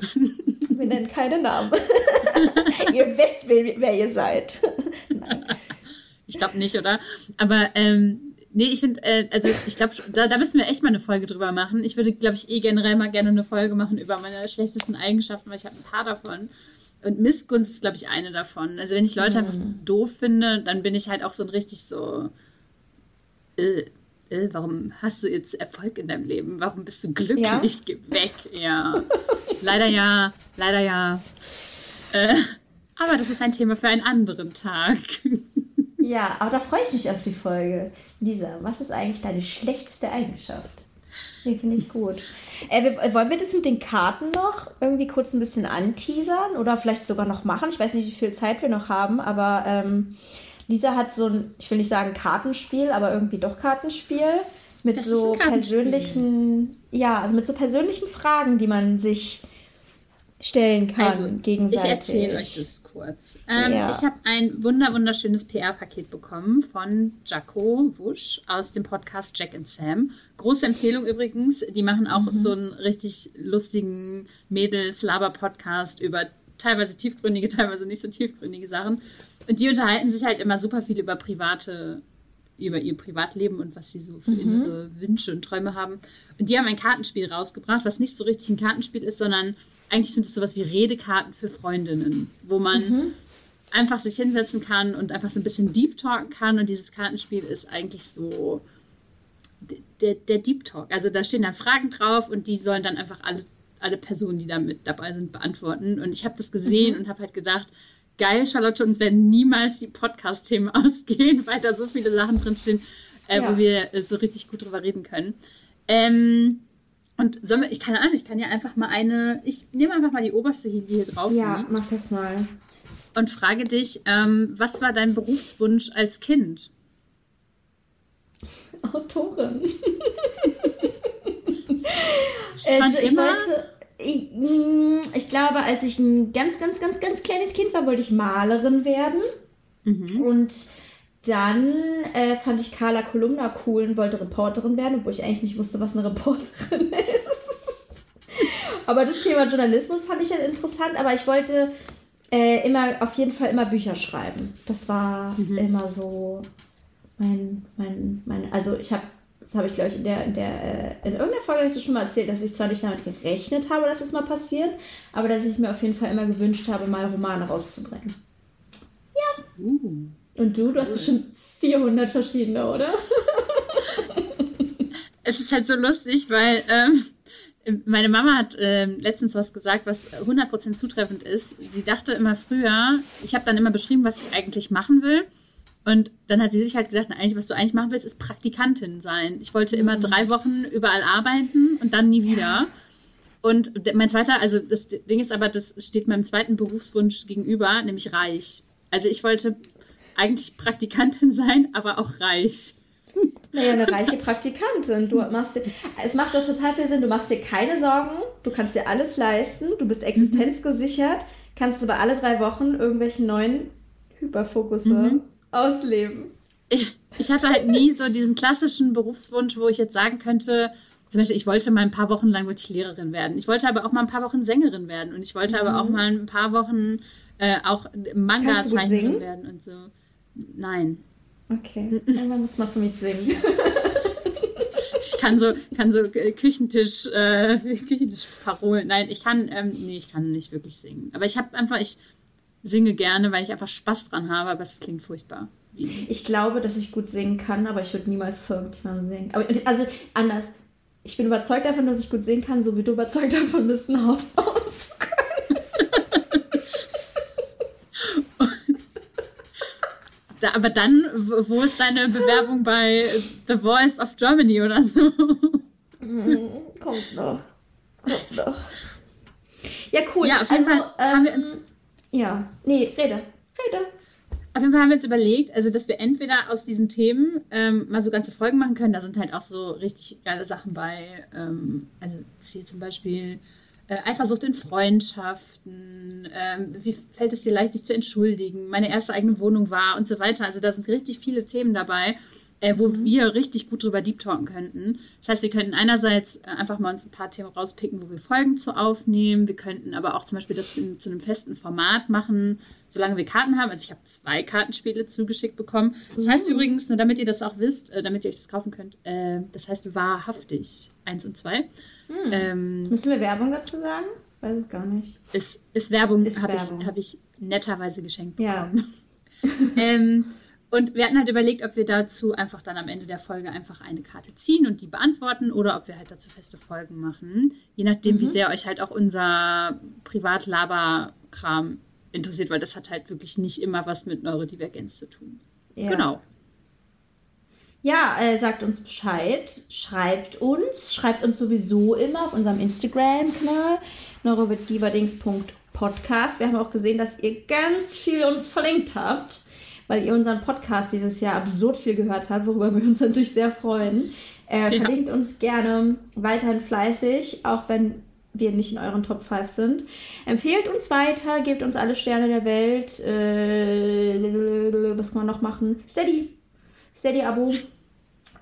Speaker 1: Wir nennen keine Namen. ihr wisst, wer, ihr seid.
Speaker 2: Nein. Ich glaube nicht, oder? Aber ähm, nee, ich finde, äh, also ich glaube, da, da müssen wir echt mal eine Folge drüber machen. Ich würde, glaube ich, eh generell mal gerne eine Folge machen über meine schlechtesten Eigenschaften, weil ich habe ein paar davon. Und Missgunst ist, glaube ich, eine davon. Also wenn ich Leute mhm. einfach doof finde, dann bin ich halt auch so ein richtig so. Äh, äh, warum hast du jetzt Erfolg in deinem Leben? Warum bist du glücklich? Ja? Geh weg, ja. leider ja, leider ja. Äh, aber das ist ein Thema für einen anderen Tag.
Speaker 1: ja, aber da freue ich mich auf die Folge. Lisa, was ist eigentlich deine schlechteste Eigenschaft? Die finde ich gut. Äh, wir, wollen wir das mit den Karten noch irgendwie kurz ein bisschen anteasern oder vielleicht sogar noch machen? Ich weiß nicht, wie viel Zeit wir noch haben, aber ähm, Lisa hat so ein, ich will nicht sagen Kartenspiel, aber irgendwie doch Kartenspiel mit das so persönlichen, ja, also mit so persönlichen Fragen, die man sich stellen kann also, gegenseitig.
Speaker 2: Ich erzähle euch das kurz. Ähm, ja. Ich habe ein wunder wunderschönes PR-Paket bekommen von Jaco Wusch aus dem Podcast Jack and Sam. Große Empfehlung übrigens. Die machen auch mhm. so einen richtig lustigen Mädels-Laber-Podcast über teilweise tiefgründige, teilweise nicht so tiefgründige Sachen. Und die unterhalten sich halt immer super viel über private, über ihr Privatleben und was sie so für mhm. innere Wünsche und Träume haben. Und die haben ein Kartenspiel rausgebracht, was nicht so richtig ein Kartenspiel ist, sondern eigentlich sind es sowas wie Redekarten für Freundinnen, wo man mhm. einfach sich hinsetzen kann und einfach so ein bisschen Deep Talken kann. Und dieses Kartenspiel ist eigentlich so der, der Deep Talk. Also da stehen dann Fragen drauf und die sollen dann einfach alle, alle Personen, die da mit dabei sind, beantworten. Und ich habe das gesehen mhm. und habe halt gedacht, geil, Charlotte, uns werden niemals die Podcast-Themen ausgehen, weil da so viele Sachen drinstehen, äh, ja. wo wir äh, so richtig gut drüber reden können. Ähm, und sollen wir, ich keine Ahnung, ich kann ja einfach mal eine, ich nehme einfach mal die oberste, die hier drauf
Speaker 1: Ja, liegt, mach das mal.
Speaker 2: Und frage dich, ähm, was war dein Berufswunsch als Kind?
Speaker 1: Autorin. Schon ich immer? Wollte, ich, mm, ich, glaube, als ich ein ganz, ganz, ganz, ganz kleines Kind war, wollte ich Malerin werden. Mhm. Und dann äh, fand ich Carla Kolumna cool und wollte Reporterin werden, obwohl ich eigentlich nicht wusste, was eine Reporterin ist. aber das Thema Journalismus fand ich dann interessant, aber ich wollte äh, immer, auf jeden Fall immer Bücher schreiben. Das war mhm. immer so mein, mein, mein, also ich habe das habe ich, glaube ich, in der, in der, äh, in irgendeiner Folge habe ich das schon mal erzählt, dass ich zwar nicht damit gerechnet habe, dass es mal passiert, aber dass ich es mir auf jeden Fall immer gewünscht habe, mal Romane rauszubringen. Ja. Uh. Und du? Du hast bestimmt 400 verschiedene, oder?
Speaker 2: es ist halt so lustig, weil ähm, meine Mama hat ähm, letztens was gesagt, was 100% zutreffend ist. Sie dachte immer früher, ich habe dann immer beschrieben, was ich eigentlich machen will. Und dann hat sie sich halt gedacht, eigentlich, was du eigentlich machen willst, ist Praktikantin sein. Ich wollte immer mhm. drei Wochen überall arbeiten und dann nie wieder. Und mein zweiter, also das Ding ist aber, das steht meinem zweiten Berufswunsch gegenüber, nämlich reich. Also ich wollte eigentlich Praktikantin sein, aber auch reich.
Speaker 1: Naja, eine reiche Praktikantin. Du machst dir, es macht doch total viel Sinn. Du machst dir keine Sorgen, du kannst dir alles leisten, du bist existenzgesichert, kannst aber alle drei Wochen irgendwelche neuen Hyperfokusse mhm. Ausleben.
Speaker 2: Ich, ich hatte halt nie so diesen klassischen Berufswunsch, wo ich jetzt sagen könnte, zum Beispiel, ich wollte mal ein paar Wochen lang wirklich Lehrerin werden. Ich wollte aber auch mal ein paar Wochen Sängerin werden. Und ich wollte mhm. aber auch mal ein paar Wochen äh, auch Manga-Zeichnerin werden und so. Nein.
Speaker 1: Okay, einmal muss man für mich singen.
Speaker 2: ich kann so, kann so Küchentisch, äh, Küchentisch-Parolen. Nein, ich kann, ähm, nee, ich kann nicht wirklich singen. Aber ich habe einfach, ich singe gerne, weil ich einfach Spaß dran habe, aber es klingt furchtbar.
Speaker 1: Ich glaube, dass ich gut singen kann, aber ich würde niemals für irgendjemanden singen. Aber, also anders. Ich bin überzeugt davon, dass ich gut singen kann, so wie du überzeugt davon bist, ein Haus bauen zu können.
Speaker 2: Da, aber dann, wo ist deine Bewerbung bei The Voice of Germany oder so?
Speaker 1: Mhm, kommt noch. Kommt noch. Ja, cool.
Speaker 2: Ja, auf jeden
Speaker 1: also,
Speaker 2: Fall haben wir
Speaker 1: ähm,
Speaker 2: uns-
Speaker 1: Ja, nee, rede. Rede.
Speaker 2: Auf jeden Fall haben wir uns überlegt, also dass wir entweder aus diesen Themen ähm, mal so ganze Folgen machen können. Da sind halt auch so richtig geile Sachen bei. Ähm, also hier zum Beispiel äh, Eifersucht in Freundschaften. Ähm, wie fällt es dir leicht, dich zu entschuldigen? Meine erste eigene Wohnung war und so weiter. Also da sind richtig viele Themen dabei, äh, wo wir richtig gut drüber deep talken könnten. Das heißt, wir könnten einerseits äh, einfach mal uns ein paar Themen rauspicken, wo wir Folgen zu aufnehmen. Wir könnten aber auch zum Beispiel das in, zu einem festen Format machen, solange wir Karten haben. Also ich habe zwei Kartenspiele zugeschickt bekommen. Das heißt übrigens, nur damit ihr das auch wisst, äh, damit ihr euch das kaufen könnt, äh, das heißt wahrhaftig eins und zwei. Ähm,
Speaker 1: Müssen wir Werbung dazu sagen? Weiß es gar nicht.
Speaker 2: ist, ist Werbung, habe ich, hab ich netterweise geschenkt
Speaker 1: Ja.
Speaker 2: bekommen. ähm, und wir hatten halt überlegt, ob wir dazu einfach dann am Ende der Folge einfach eine Karte ziehen und die beantworten oder ob wir halt dazu feste Folgen machen. Je nachdem,
Speaker 1: Mhm.
Speaker 2: wie sehr euch halt auch unser Privat-Laber-Kram interessiert, weil das hat halt wirklich nicht immer was mit Neurodivergenz zu tun.
Speaker 1: Ja.
Speaker 2: Genau.
Speaker 1: Ja, äh, sagt uns Bescheid, schreibt uns, schreibt uns sowieso immer auf unserem Instagram-Kanal neurovediverdings.podcast. Wir haben auch gesehen, dass ihr ganz viel uns verlinkt habt, weil ihr unseren Podcast dieses Jahr absurd viel gehört habt, worüber wir uns natürlich sehr freuen. Äh,
Speaker 2: Ja.
Speaker 1: Verlinkt uns gerne weiterhin fleißig, auch wenn wir nicht in euren Top 5 sind. Empfehlt uns weiter, gebt uns alle Sterne der Welt. Äh, was kann man noch machen? Steady. Steady-Abo.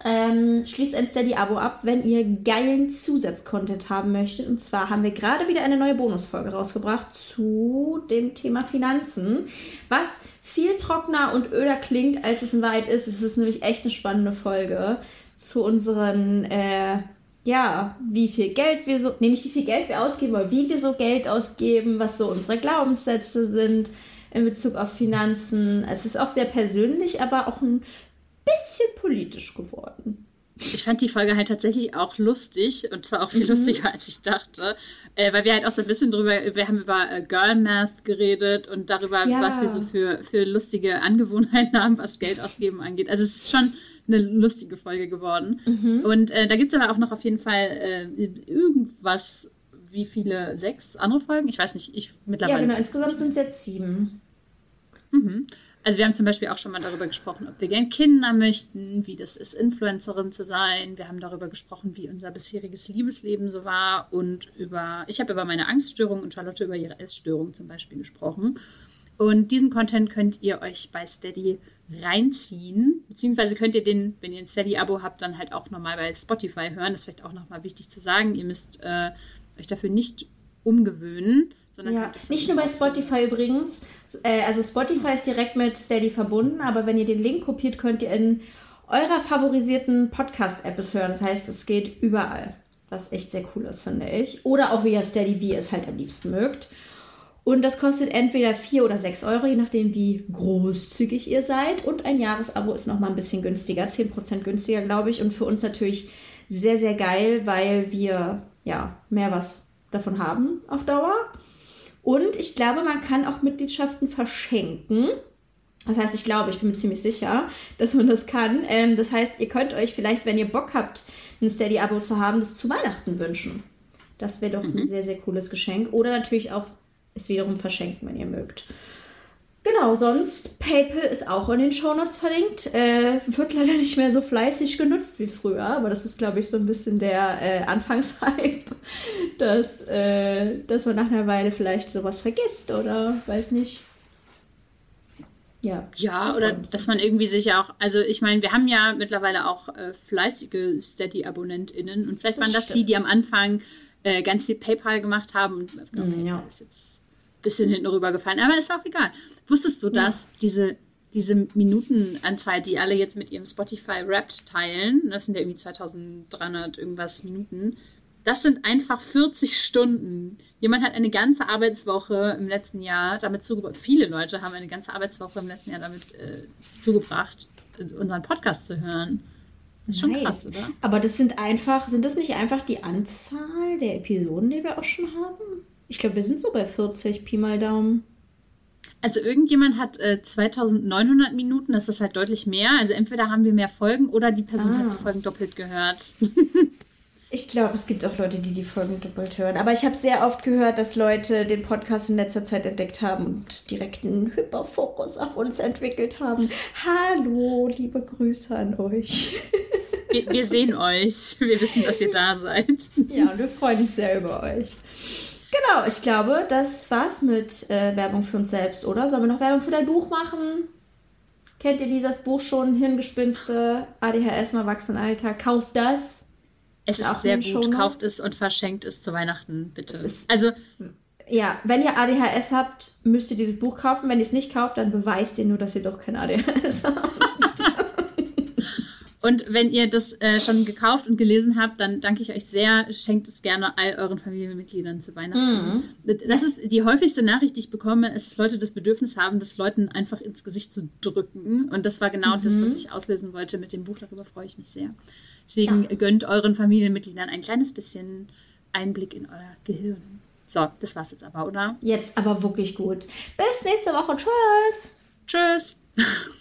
Speaker 1: Ähm, schließt ein Steady-Abo ab, wenn ihr geilen Zusatzcontent haben möchtet. Und zwar haben wir gerade wieder eine neue Bonusfolge rausgebracht zu dem Thema Finanzen, was viel trockener und öder klingt, als es in Wahrheit ist. Es ist nämlich echt eine spannende Folge zu unseren, äh, ja, wie viel Geld wir so, nee, nicht wie viel Geld wir ausgeben, aber wie wir so Geld ausgeben, was so unsere Glaubenssätze sind in Bezug auf Finanzen. Es ist auch sehr persönlich, aber auch ein bisschen politisch geworden.
Speaker 2: Ich fand die Folge halt tatsächlich auch lustig und zwar auch
Speaker 1: Mhm.
Speaker 2: viel lustiger, als ich dachte. Äh, weil wir halt auch so ein bisschen drüber, wir haben über äh, Girl Math geredet und darüber,
Speaker 1: Ja.
Speaker 2: was wir so für, für lustige Angewohnheiten haben, was Geld ausgeben angeht. Also es ist schon eine lustige Folge geworden.
Speaker 1: Mhm.
Speaker 2: Und äh, da gibt es aber auch noch auf jeden Fall äh, irgendwas, wie viele, sechs andere Folgen? Ich weiß nicht, ich mittlerweile.
Speaker 1: Ja, genau. Insgesamt sind es jetzt sieben.
Speaker 2: Also wir haben zum Beispiel auch schon mal darüber gesprochen, ob wir gern Kinder möchten, wie das ist, Influencerin zu sein. Wir haben darüber gesprochen, wie unser bisheriges Liebesleben so war und über, ich habe über meine Angststörung und Charlotte über ihre Essstörung zum Beispiel gesprochen. Und diesen Content könnt ihr euch bei Steady reinziehen, beziehungsweise könnt ihr den, wenn ihr ein Steady-Abo habt, dann halt auch nochmal bei Spotify hören. Das ist vielleicht auch nochmal wichtig zu sagen. Ihr müsst äh, euch dafür nicht umgewöhnen, sondern
Speaker 1: Ja, nicht nur bei Spotify übrigens. Äh, also Spotify ist direkt mit Steady verbunden, aber wenn ihr den Link kopiert, könnt ihr in eurer favorisierten Podcast-App es hören. Das heißt, es geht überall, was echt sehr cool ist, finde ich. Oder auch via Steady, wie ihr es halt am liebsten mögt. Und das kostet entweder 4 oder 6 Euro, je nachdem, wie großzügig ihr seid. Und ein Jahresabo ist nochmal ein bisschen günstiger, 10% günstiger, glaube ich. Und für uns natürlich sehr, sehr geil, weil wir ja mehr was davon haben auf Dauer. Und ich glaube, man kann auch Mitgliedschaften verschenken. Das heißt, ich glaube, ich bin mir ziemlich sicher, dass man das kann. Ähm, das heißt, ihr könnt euch vielleicht, wenn ihr Bock habt, ein Steady-Abo zu haben, das zu Weihnachten wünschen. Das wäre doch ein sehr, sehr cooles Geschenk. Oder natürlich auch es wiederum verschenken, wenn ihr mögt. Genau, sonst PayPal ist auch in den Shownotes verlinkt. Äh, wird leider nicht mehr so fleißig genutzt wie früher, aber das ist, glaube ich, so ein bisschen der äh, Anfangshype, dass, äh, dass man nach einer Weile vielleicht sowas vergisst oder weiß nicht. Ja.
Speaker 2: Ja, oder dass man irgendwie sich auch, also ich meine, wir haben ja mittlerweile auch äh, fleißige Steady-AbonnentInnen und vielleicht
Speaker 1: Das
Speaker 2: waren das
Speaker 1: stimmt.
Speaker 2: die, die am Anfang äh, ganz viel PayPal gemacht haben und glaub, PayPal
Speaker 1: ja.
Speaker 2: ist jetzt bisschen hinten rübergefallen, aber ist auch egal. Wusstest du, dass diese, diese Minutenanzahl, die alle jetzt mit ihrem Spotify Wrapped teilen, das sind ja irgendwie 2300 irgendwas Minuten, das sind einfach 40 Stunden. Jemand hat eine ganze Arbeitswoche im letzten Jahr damit zugebracht. Viele Leute haben eine ganze Arbeitswoche im letzten Jahr damit äh, zugebracht, unseren Podcast zu hören. Das ist schon
Speaker 1: Nice.
Speaker 2: krass, oder?
Speaker 1: Aber das sind einfach, sind das nicht einfach die Anzahl der Episoden, die wir auch schon haben? Ich glaube, wir sind so bei 40 Pi mal Daumen.
Speaker 2: Also irgendjemand hat äh, 2900 Minuten, das ist halt deutlich mehr. Also entweder haben wir mehr Folgen oder die Person
Speaker 1: Ah.
Speaker 2: hat die Folgen doppelt gehört.
Speaker 1: Ich glaube, es gibt auch Leute, die die Folgen doppelt hören. Aber ich habe sehr oft gehört, dass Leute den Podcast in letzter Zeit entdeckt haben und direkt einen Hyperfokus auf uns entwickelt haben. Hallo, liebe Grüße an euch.
Speaker 2: Wir, wir sehen euch. Wir wissen, dass ihr da seid.
Speaker 1: Ja, und wir freuen uns sehr über euch. Genau, ich glaube, das war's mit äh, Werbung für uns selbst, oder? Sollen wir noch Werbung für dein Buch machen? Kennt ihr dieses Buch schon? Hirngespinste, ADHS im Erwachsenenalter. Kauft das.
Speaker 2: Es ist sehr gut. Kauft es und verschenkt es zu Weihnachten, bitte.
Speaker 1: also. Ja, wenn ihr ADHS habt, müsst ihr dieses Buch kaufen. Wenn ihr es nicht kauft, dann beweist ihr nur, dass ihr doch kein ADHS habt.
Speaker 2: Und wenn ihr das äh, schon gekauft und gelesen habt, dann danke ich euch sehr. Schenkt es gerne all euren Familienmitgliedern zu Weihnachten. Mhm. Das ist die häufigste Nachricht, die ich bekomme, ist, dass Leute das Bedürfnis haben, das Leuten einfach ins Gesicht zu drücken. Und das war genau mhm. das, was ich auslösen wollte mit dem Buch. Darüber freue ich mich sehr. Deswegen ja. gönnt euren Familienmitgliedern ein kleines bisschen Einblick in euer Gehirn. So, das war's jetzt aber, oder?
Speaker 1: Jetzt aber wirklich gut. Bis nächste Woche. Tschüss.
Speaker 2: Tschüss.